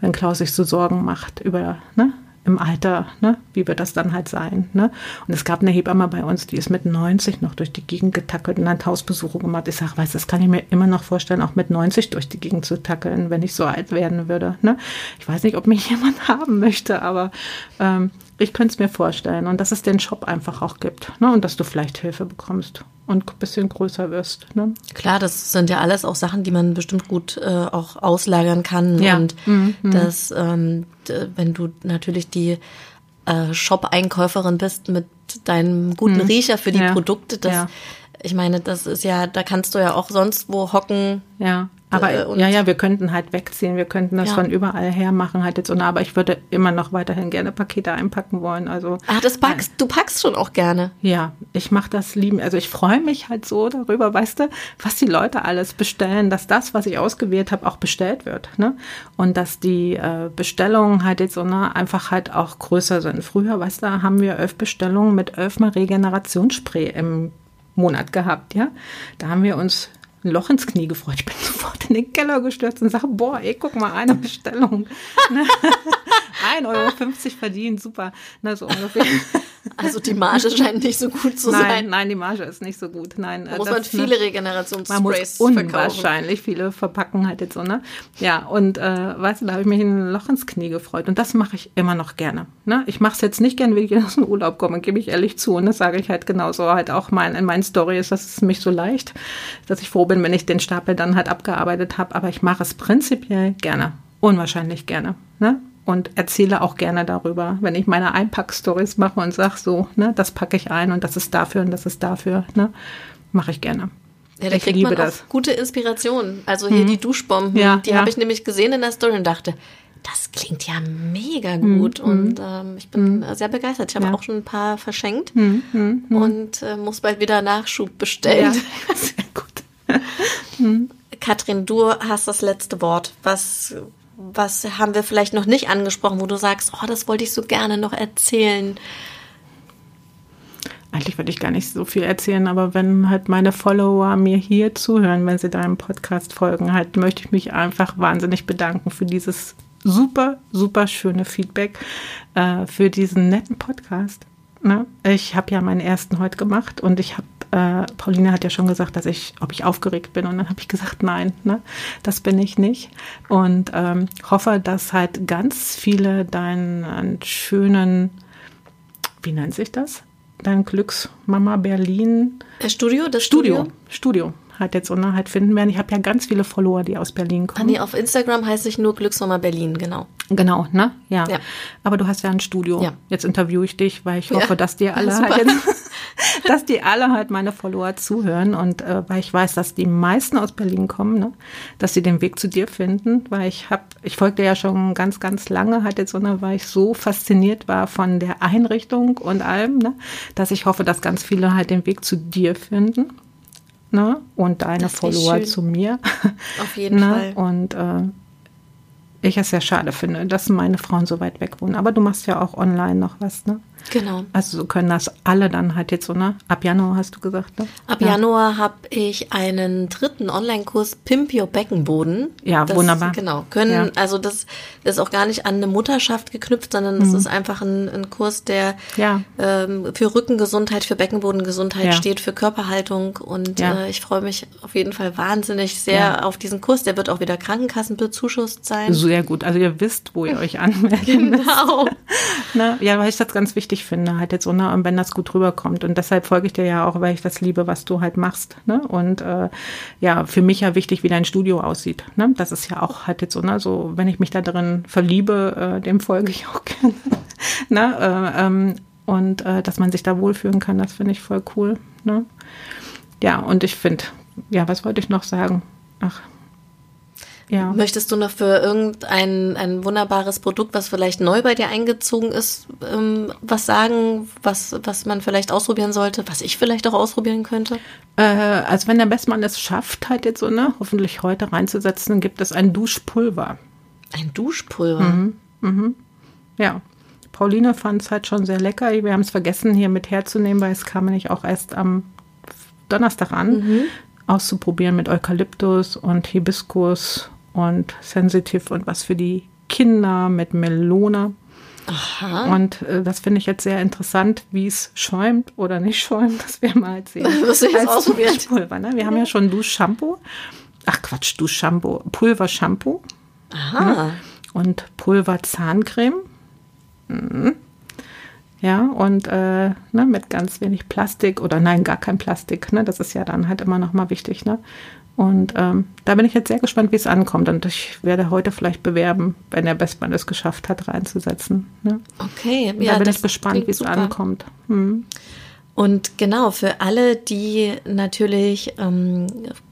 Speaker 2: Wenn Klaus sich so Sorgen macht über, ne, im Alter, ne, wie wird das dann halt sein. Ne? Und es gab eine Hebamme bei uns, die ist mit 90 noch durch die Gegend getackelt und hat Hausbesuche gemacht. Ich sage, weißt das kann ich mir immer noch vorstellen, auch mit 90 durch die Gegend zu tackeln, wenn ich so alt werden würde. Ne? Ich weiß nicht, ob mich jemand haben möchte, aber ähm, ich könnte es mir vorstellen. Und dass es den Shop einfach auch gibt ne? und dass du vielleicht Hilfe bekommst und ein bisschen größer wirst. Ne?
Speaker 1: Klar, das sind ja alles auch Sachen, die man bestimmt gut äh, auch auslagern kann. Ja. Und mhm. dass, ähm, wenn du natürlich die äh, Shop-Einkäuferin bist mit deinem guten mhm. Riecher für die ja. Produkte, das, ja. ich meine, das ist ja, da kannst du ja auch sonst wo hocken.
Speaker 2: Ja. Aber äh, ja, ja, wir könnten halt wegziehen, wir könnten das ja. von überall her machen halt jetzt. Und, aber ich würde immer noch weiterhin gerne Pakete einpacken wollen. Also
Speaker 1: ah, das packst, äh, du packst schon auch gerne.
Speaker 2: Ja, ich mache das lieben. Also ich freue mich halt so darüber, weißt du, was die Leute alles bestellen, dass das, was ich ausgewählt habe, auch bestellt wird. Ne? Und dass die äh, Bestellungen halt jetzt so ne, einfach halt auch größer sind. Früher, weißt du, haben wir elf Bestellungen mit elfmal Regenerationsspray im Monat gehabt, ja. Da haben wir uns ein Loch ins Knie gefreut. Ich bin sofort in den Keller gestürzt und sage, boah, ey, guck mal, eine Bestellung. 1,50 Euro verdient, super. Na, so ungefähr.
Speaker 1: Also die Marge scheint nicht so gut zu
Speaker 2: nein,
Speaker 1: sein.
Speaker 2: Nein, die Marge ist nicht so gut. Nein,
Speaker 1: da muss man viele Regenerationssprays
Speaker 2: man muss unwahrscheinlich viele verpacken halt jetzt so, ne? Ja, und äh, weißt du, da habe ich mich ein Loch ins Knie gefreut. Und das mache ich immer noch gerne. Ne? Ich mache es jetzt nicht gern, wenn ich aus dem Urlaub komme, gebe ich ehrlich zu. Und das sage ich halt genauso halt auch mein, in meinen Stories. Das ist mich so leicht, dass ich froh bin, wenn ich den Stapel dann halt abgearbeitet habe. Aber ich mache es prinzipiell gerne. Unwahrscheinlich gerne. Ne? Und erzähle auch gerne darüber, wenn ich meine Einpack-Stories mache und sage so, ne, das packe ich ein und das ist dafür und das ist dafür, ne, mache ich gerne.
Speaker 1: Ja, da ich kriegt liebe man das. gute Inspiration. Also hier mhm. die Duschbomben, ja, die ja. habe ich nämlich gesehen in der Story und dachte, das klingt ja mega gut mhm. und ähm, ich bin mhm. sehr begeistert. Ich habe ja. auch schon ein paar verschenkt mhm. mhm. und äh, muss bald wieder Nachschub bestellen. Ja. Sehr gut. Mhm. Katrin, du hast das letzte Wort. Was was haben wir vielleicht noch nicht angesprochen, wo du sagst, oh, das wollte ich so gerne noch erzählen?
Speaker 2: Eigentlich würde ich gar nicht so viel erzählen, aber wenn halt meine Follower mir hier zuhören, wenn sie deinem Podcast folgen, halt möchte ich mich einfach wahnsinnig bedanken für dieses super, super schöne Feedback, äh, für diesen netten Podcast. Ne? Ich habe ja meinen ersten heute gemacht und ich habe äh, Pauline hat ja schon gesagt, dass ich, ob ich aufgeregt bin. Und dann habe ich gesagt, nein, ne, das bin ich nicht. Und ähm, hoffe, dass halt ganz viele deinen schönen, wie nennt sich das? Dein Glücksmama Berlin.
Speaker 1: Studio, das
Speaker 2: Studio. Studio. Studio halt jetzt halt finden werden. Ich habe ja ganz viele Follower, die aus Berlin
Speaker 1: Ah,
Speaker 2: kommen.
Speaker 1: nee, auf Instagram heißt ich nur Glücksmama Berlin, genau.
Speaker 2: Genau, ne? Ja.
Speaker 1: Ja.
Speaker 2: Aber du hast ja ein Studio.
Speaker 1: Ja.
Speaker 2: Jetzt interviewe ich dich, weil ich hoffe,
Speaker 1: Ja.
Speaker 2: dass dir alle halt jetzt, dass die alle halt meine Follower zuhören und äh, weil ich weiß, dass die meisten aus Berlin kommen, ne? dass sie den Weg zu dir finden, weil ich habe, ich folgte ja schon ganz, ganz lange halt jetzt so, ne, weil ich so fasziniert war von der Einrichtung und allem, ne? dass ich hoffe, dass ganz viele halt den Weg zu dir finden. Ne? Und deine
Speaker 1: Das
Speaker 2: Follower zu mir.
Speaker 1: Auf jeden
Speaker 2: Ne?
Speaker 1: Fall.
Speaker 2: Und äh, ich es sehr schade finde, dass meine Frauen so weit weg wohnen. Aber du machst ja auch online noch was, ne?
Speaker 1: Genau.
Speaker 2: Also so können das alle dann halt jetzt so, ne? Ab Januar hast du gesagt, ne?
Speaker 1: Ab
Speaker 2: ja.
Speaker 1: Januar habe ich einen dritten Online-Kurs Pimp Your Beckenboden.
Speaker 2: Ja,
Speaker 1: das,
Speaker 2: wunderbar.
Speaker 1: Genau. Können,
Speaker 2: Ja.
Speaker 1: also das, ist auch gar nicht an eine Mutterschaft geknüpft, sondern das ist einfach ein, ein Kurs, der
Speaker 2: Mhm. Ja.
Speaker 1: ähm, für Rückengesundheit, für Beckenbodengesundheit steht, für Körperhaltung. Und äh, ich freue mich auf jeden Fall wahnsinnig sehr auf diesen Kurs. Der wird auch wieder krankenkassenbezuschusst sein.
Speaker 2: Sehr gut. Also ihr wisst, wo ihr euch anmelden.
Speaker 1: Genau.
Speaker 2: Ne? Ja, weil ich das ganz wichtig finde, halt jetzt so, wenn das gut rüberkommt. Und deshalb folge ich dir ja auch, weil ich das liebe, was du halt machst. Ne? Und äh, ja, für mich ja wichtig, wie dein Studio aussieht. Ne? Das ist ja auch halt jetzt so? So, wenn ich mich da drin verliebe, äh, dem folge ich auch gerne. ne? Äh, ähm, und äh, dass man sich da wohlfühlen kann, das finde ich voll cool. Ne? Ja, und ich finde, ja, was wollte ich noch sagen? Ach. Ja.
Speaker 1: Möchtest du noch für irgendein ein wunderbares Produkt, was vielleicht neu bei dir eingezogen ist, ähm, was sagen, was, was man vielleicht ausprobieren sollte, was ich vielleicht auch ausprobieren könnte?
Speaker 2: Äh, also wenn der Bestmann es schafft, halt jetzt so, ne, hoffentlich heute reinzusetzen, gibt es ein Duschpulver.
Speaker 1: Ein Duschpulver.
Speaker 2: Ja. Pauline fand es halt schon sehr lecker. Wir haben es vergessen, hier mit herzunehmen, weil es kam nämlich auch erst am Donnerstag an, auszuprobieren mit Eukalyptus und Hibiskus und Sensitive und was für die Kinder mit Melone.
Speaker 1: Aha.
Speaker 2: Und äh, das finde ich jetzt sehr interessant, wie es schäumt oder nicht schäumt. Das werden wir halt sehen.
Speaker 1: Wirst du jetzt
Speaker 2: Als
Speaker 1: ausprobieren?
Speaker 2: Duschpulver, ne? Wir haben ja schon Duschshampoo. Ach Quatsch, Duschshampoo. Pulvershampoo
Speaker 1: Aha.
Speaker 2: und Pulver-Zahncreme. Mhm. Ja, und äh, ne, mit ganz wenig Plastik oder nein, gar kein Plastik. Ne? Das ist ja dann halt immer noch mal wichtig. Ne? Und ähm, da bin ich jetzt sehr gespannt, wie es ankommt. Und ich werde heute vielleicht bewerben, wenn der Bestmann es geschafft hat, reinzusetzen. Ne?
Speaker 1: Okay.
Speaker 2: da
Speaker 1: Ja,
Speaker 2: bin
Speaker 1: das
Speaker 2: ich gespannt, wie es ankommt. Hm.
Speaker 1: Und genau, für alle, die natürlich ähm,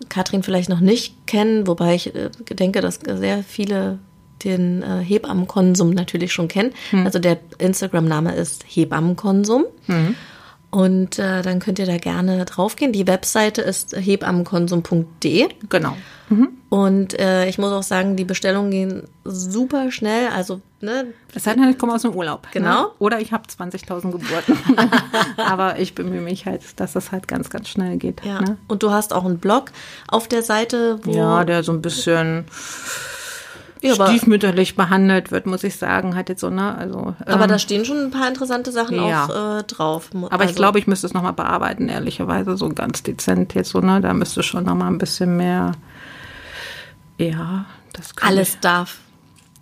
Speaker 1: Katrin vielleicht noch nicht kennen, wobei ich äh, denke, dass sehr viele den äh, Hebammenkonsum natürlich schon kennen. Also der Instagram-Name ist Hebammenkonsum. Und äh, dann könnt ihr da gerne draufgehen. Die Webseite ist hebammenkonsum.de.
Speaker 2: Genau.
Speaker 1: Und äh, ich muss auch sagen, die Bestellungen gehen super schnell. Also, ne,
Speaker 2: Es sei denn, ich komme aus dem Urlaub.
Speaker 1: Genau.
Speaker 2: Ne? Oder ich habe 20.000 Geburten. Aber ich bemühe mich halt, dass das halt ganz, ganz schnell geht.
Speaker 1: ja.
Speaker 2: Ne?
Speaker 1: Und du hast auch einen Blog auf der Seite, wo
Speaker 2: Ja, der so ein bisschen
Speaker 1: Ja, aber-
Speaker 2: stiefmütterlich behandelt wird, muss ich sagen, hat jetzt so, ne? Also,
Speaker 1: Aber
Speaker 2: ähm,
Speaker 1: da stehen schon ein paar interessante Sachen
Speaker 2: ja.
Speaker 1: auch äh, drauf.
Speaker 2: aber ich glaube, ich müsste es nochmal bearbeiten, ehrlicherweise, so ganz dezent jetzt so, ne? Da müsste schon nochmal ein bisschen mehr, ja, das könnte
Speaker 1: alles darf.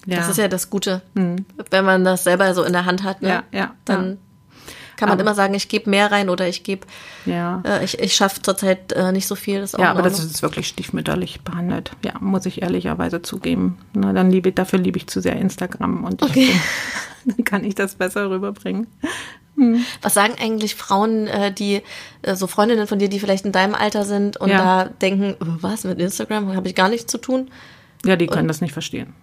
Speaker 2: ich, ja.
Speaker 1: Das ist ja das Gute. Wenn man das selber so in der Hand hat, ne?
Speaker 2: Ja, ja,
Speaker 1: dann
Speaker 2: ja.
Speaker 1: Kann man
Speaker 2: Aber-
Speaker 1: immer sagen, ich gebe mehr rein oder ich gebe,
Speaker 2: ja.
Speaker 1: äh, ich, ich schaffe zurzeit äh, nicht so viel.
Speaker 2: Ja, aber das ist wirklich stiefmütterlich behandelt. Ja, muss ich ehrlicherweise zugeben. Na, dann liebe dafür liebe ich zu sehr Instagram und
Speaker 1: Okay.
Speaker 2: bin, dann kann ich das besser rüberbringen.
Speaker 1: Was sagen eigentlich Frauen, äh, die, äh, so Freundinnen von dir, die vielleicht in deinem Alter sind und
Speaker 2: Ja.
Speaker 1: da denken, äh, was mit Instagram, habe ich gar nichts zu tun?
Speaker 2: Ja, die können das nicht verstehen.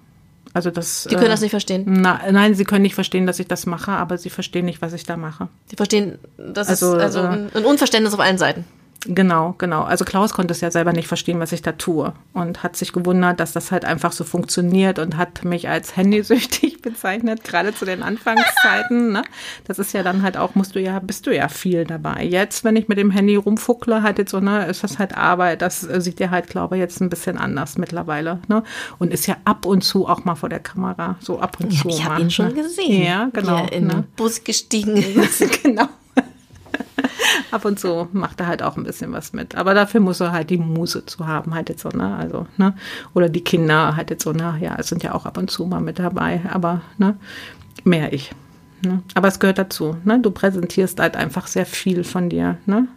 Speaker 2: Also das.
Speaker 1: Die können das nicht verstehen.
Speaker 2: Na, nein, sie können nicht verstehen, dass ich das mache, aber sie verstehen nicht, was ich da mache.
Speaker 1: Die verstehen, das
Speaker 2: Also,
Speaker 1: ist also
Speaker 2: äh,
Speaker 1: ein Unverständnis auf allen Seiten.
Speaker 2: Genau, genau. Also Klaus konnte es ja selber nicht verstehen, was ich da tue und hat sich gewundert, dass das halt einfach so funktioniert und hat mich als handysüchtig bezeichnet, gerade zu den Anfangszeiten. Ne? Das ist ja dann halt auch, musst du ja, bist du ja viel dabei. Jetzt, wenn ich mit dem Handy rumfuckle, halt jetzt so, ne, ist das halt Arbeit. Das äh, sieht ja halt, glaube ich, jetzt ein bisschen anders mittlerweile. Ne? Und ist ja ab und zu auch mal vor der Kamera, so ab und
Speaker 1: Ja,
Speaker 2: zu.
Speaker 1: ich habe ihn schon
Speaker 2: ne?
Speaker 1: gesehen.
Speaker 2: Ja, genau.
Speaker 1: Wie er in
Speaker 2: ne?
Speaker 1: den Bus gestiegen ist.
Speaker 2: genau. Ab und zu macht er halt auch ein bisschen was mit. Aber dafür muss er halt die Muse zu haben, halt jetzt so, ne? Also, ne? Oder die Kinder halt jetzt so, ne? Ja, es sind ja auch ab und zu mal mit dabei, aber, ne? Mehr ich. Ne? Aber es gehört dazu, ne? Du präsentierst halt einfach sehr viel von dir, ne?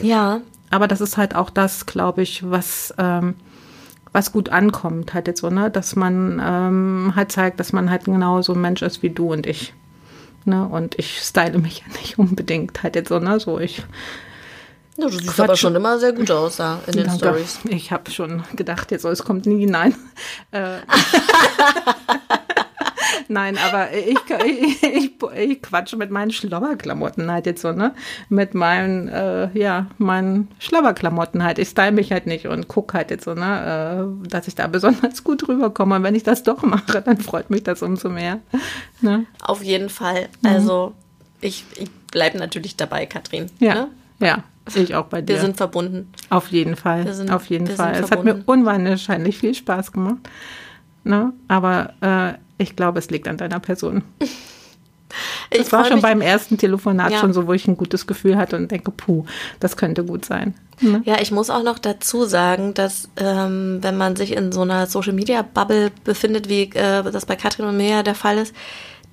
Speaker 1: Ja,
Speaker 2: aber das ist halt auch das, glaube ich, was, ähm, was gut ankommt, halt jetzt so, ne? Dass man ähm, halt zeigt, dass man halt genau so ein Mensch ist wie du und ich. Ne? Und ich style mich ja nicht unbedingt halt jetzt so, ne? So, ich
Speaker 1: ja, du siehst Quatsch. aber schon immer sehr gut aus da in den Stories.
Speaker 2: Ich habe schon gedacht, jetzt so, es kommt nie hinein. Äh, Nein, aber ich, ich, ich, ich quatsche mit meinen Schlabberklamotten halt jetzt so, ne? Mit meinen, äh, ja, meinen Schlabberklamotten halt. Ich style mich halt nicht und gucke halt jetzt so, ne, äh, dass ich da besonders gut rüberkomme. Und wenn ich das doch mache, dann freut mich das umso mehr. Ne?
Speaker 1: Auf jeden Fall. Mhm. Also ich, ich bleibe natürlich dabei, Katrin.
Speaker 2: Ja. Ne? Ja. Ich auch bei dir.
Speaker 1: Wir sind verbunden.
Speaker 2: Auf jeden Fall. Sind, auf jeden Fall. Es hat mir unwahrscheinlich viel Spaß gemacht. Ne? Aber äh, ich glaube, es liegt an deiner Person. Ich das war schon beim ersten Telefonat ja. schon so, wo ich ein gutes Gefühl hatte und denke, puh, das könnte gut sein.
Speaker 1: Ne? Ja, ich muss auch noch dazu sagen, dass ähm, wenn man sich in so einer Social Media Bubble befindet, wie äh, das bei Katrin und mir der Fall ist,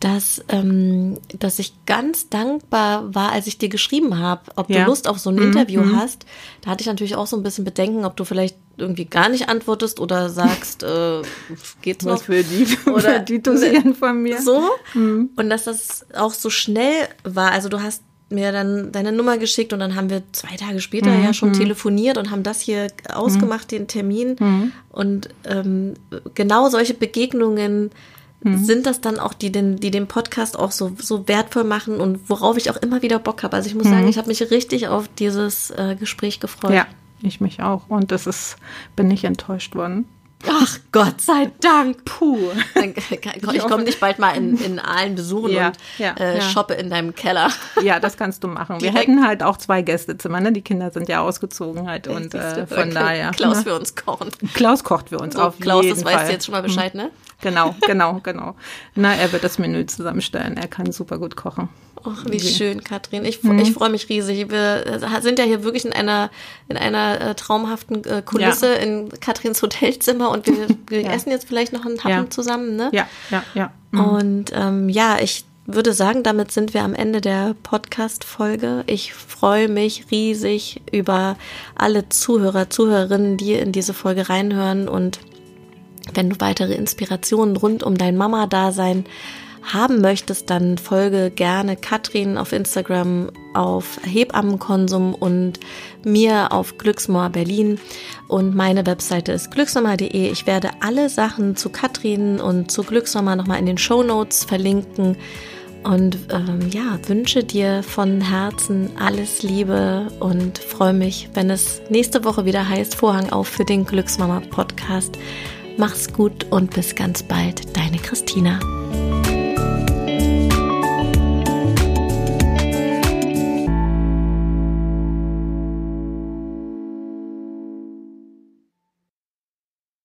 Speaker 1: dass, ähm, dass ich ganz dankbar war, als ich dir geschrieben habe, ob ja. du Lust auf so ein mhm. Interview mhm. hast. Da hatte ich natürlich auch so ein bisschen Bedenken, ob du vielleicht irgendwie gar nicht antwortest oder sagst, äh, geht's Was noch?
Speaker 2: für die, oder die dosieren von mir.
Speaker 1: So. Mhm. Und dass das auch so schnell war. Also du hast mir dann deine Nummer geschickt und dann haben wir zwei Tage später mhm. ja schon mhm. telefoniert und haben das hier ausgemacht, den Termin. Mhm. Und ähm, genau solche Begegnungen mhm. sind das dann auch die den, die den Podcast auch so, so wertvoll machen und worauf ich auch immer wieder Bock habe. Also ich muss mhm. sagen, ich habe mich richtig auf dieses äh, Gespräch gefreut.
Speaker 2: Ja, ich mich auch. Und das ist, bin nicht enttäuscht worden.
Speaker 1: Ach Gott sei Dank. Puh. ich komme dich bald mal in, in Aalen besuchen ja, und ja, äh, ja. shoppe in deinem Keller.
Speaker 2: Ja, das kannst du machen. Wir hätten halt auch zwei Gästezimmer, ne? Die Kinder sind ja ausgezogen halt und äh, von daher.
Speaker 1: Klaus ne? für uns kochen.
Speaker 2: Klaus kocht für uns so, auf Klaus, jeden
Speaker 1: das Fall. weißt du jetzt schon mal Bescheid, ne?
Speaker 2: Genau, genau, genau. Na, er wird das Menü zusammenstellen. Er kann super gut kochen.
Speaker 1: Ach, wie schön, Katrin. Ich, mhm. ich freue mich riesig. Wir äh, sind ja hier wirklich in einer, in einer äh, traumhaften äh, Kulisse ja. in Katrins Hotelzimmer und wir, wir ja. essen jetzt vielleicht noch einen Happen ja. zusammen, ne?
Speaker 2: Ja, ja, ja.
Speaker 1: Mhm. Und ähm, ja, ich würde sagen, damit sind wir am Ende der Podcast-Folge. Ich freue mich riesig über alle Zuhörer, Zuhörerinnen, die in diese Folge reinhören und wenn du weitere Inspirationen rund um dein Mama-Dasein haben möchtest, dann folge gerne Katrin auf Instagram auf Hebammenkonsum und mir auf Glücksmauer Berlin und meine Webseite ist glücksmama.de. Ich werde alle Sachen zu Katrin und zu Glücksmama nochmal in den Show Notes verlinken und ähm, ja, wünsche dir von Herzen alles Liebe und freue mich, wenn es nächste Woche wieder heißt Vorhang auf für den Glücksmama Podcast. Mach's gut und bis ganz bald, deine Christina.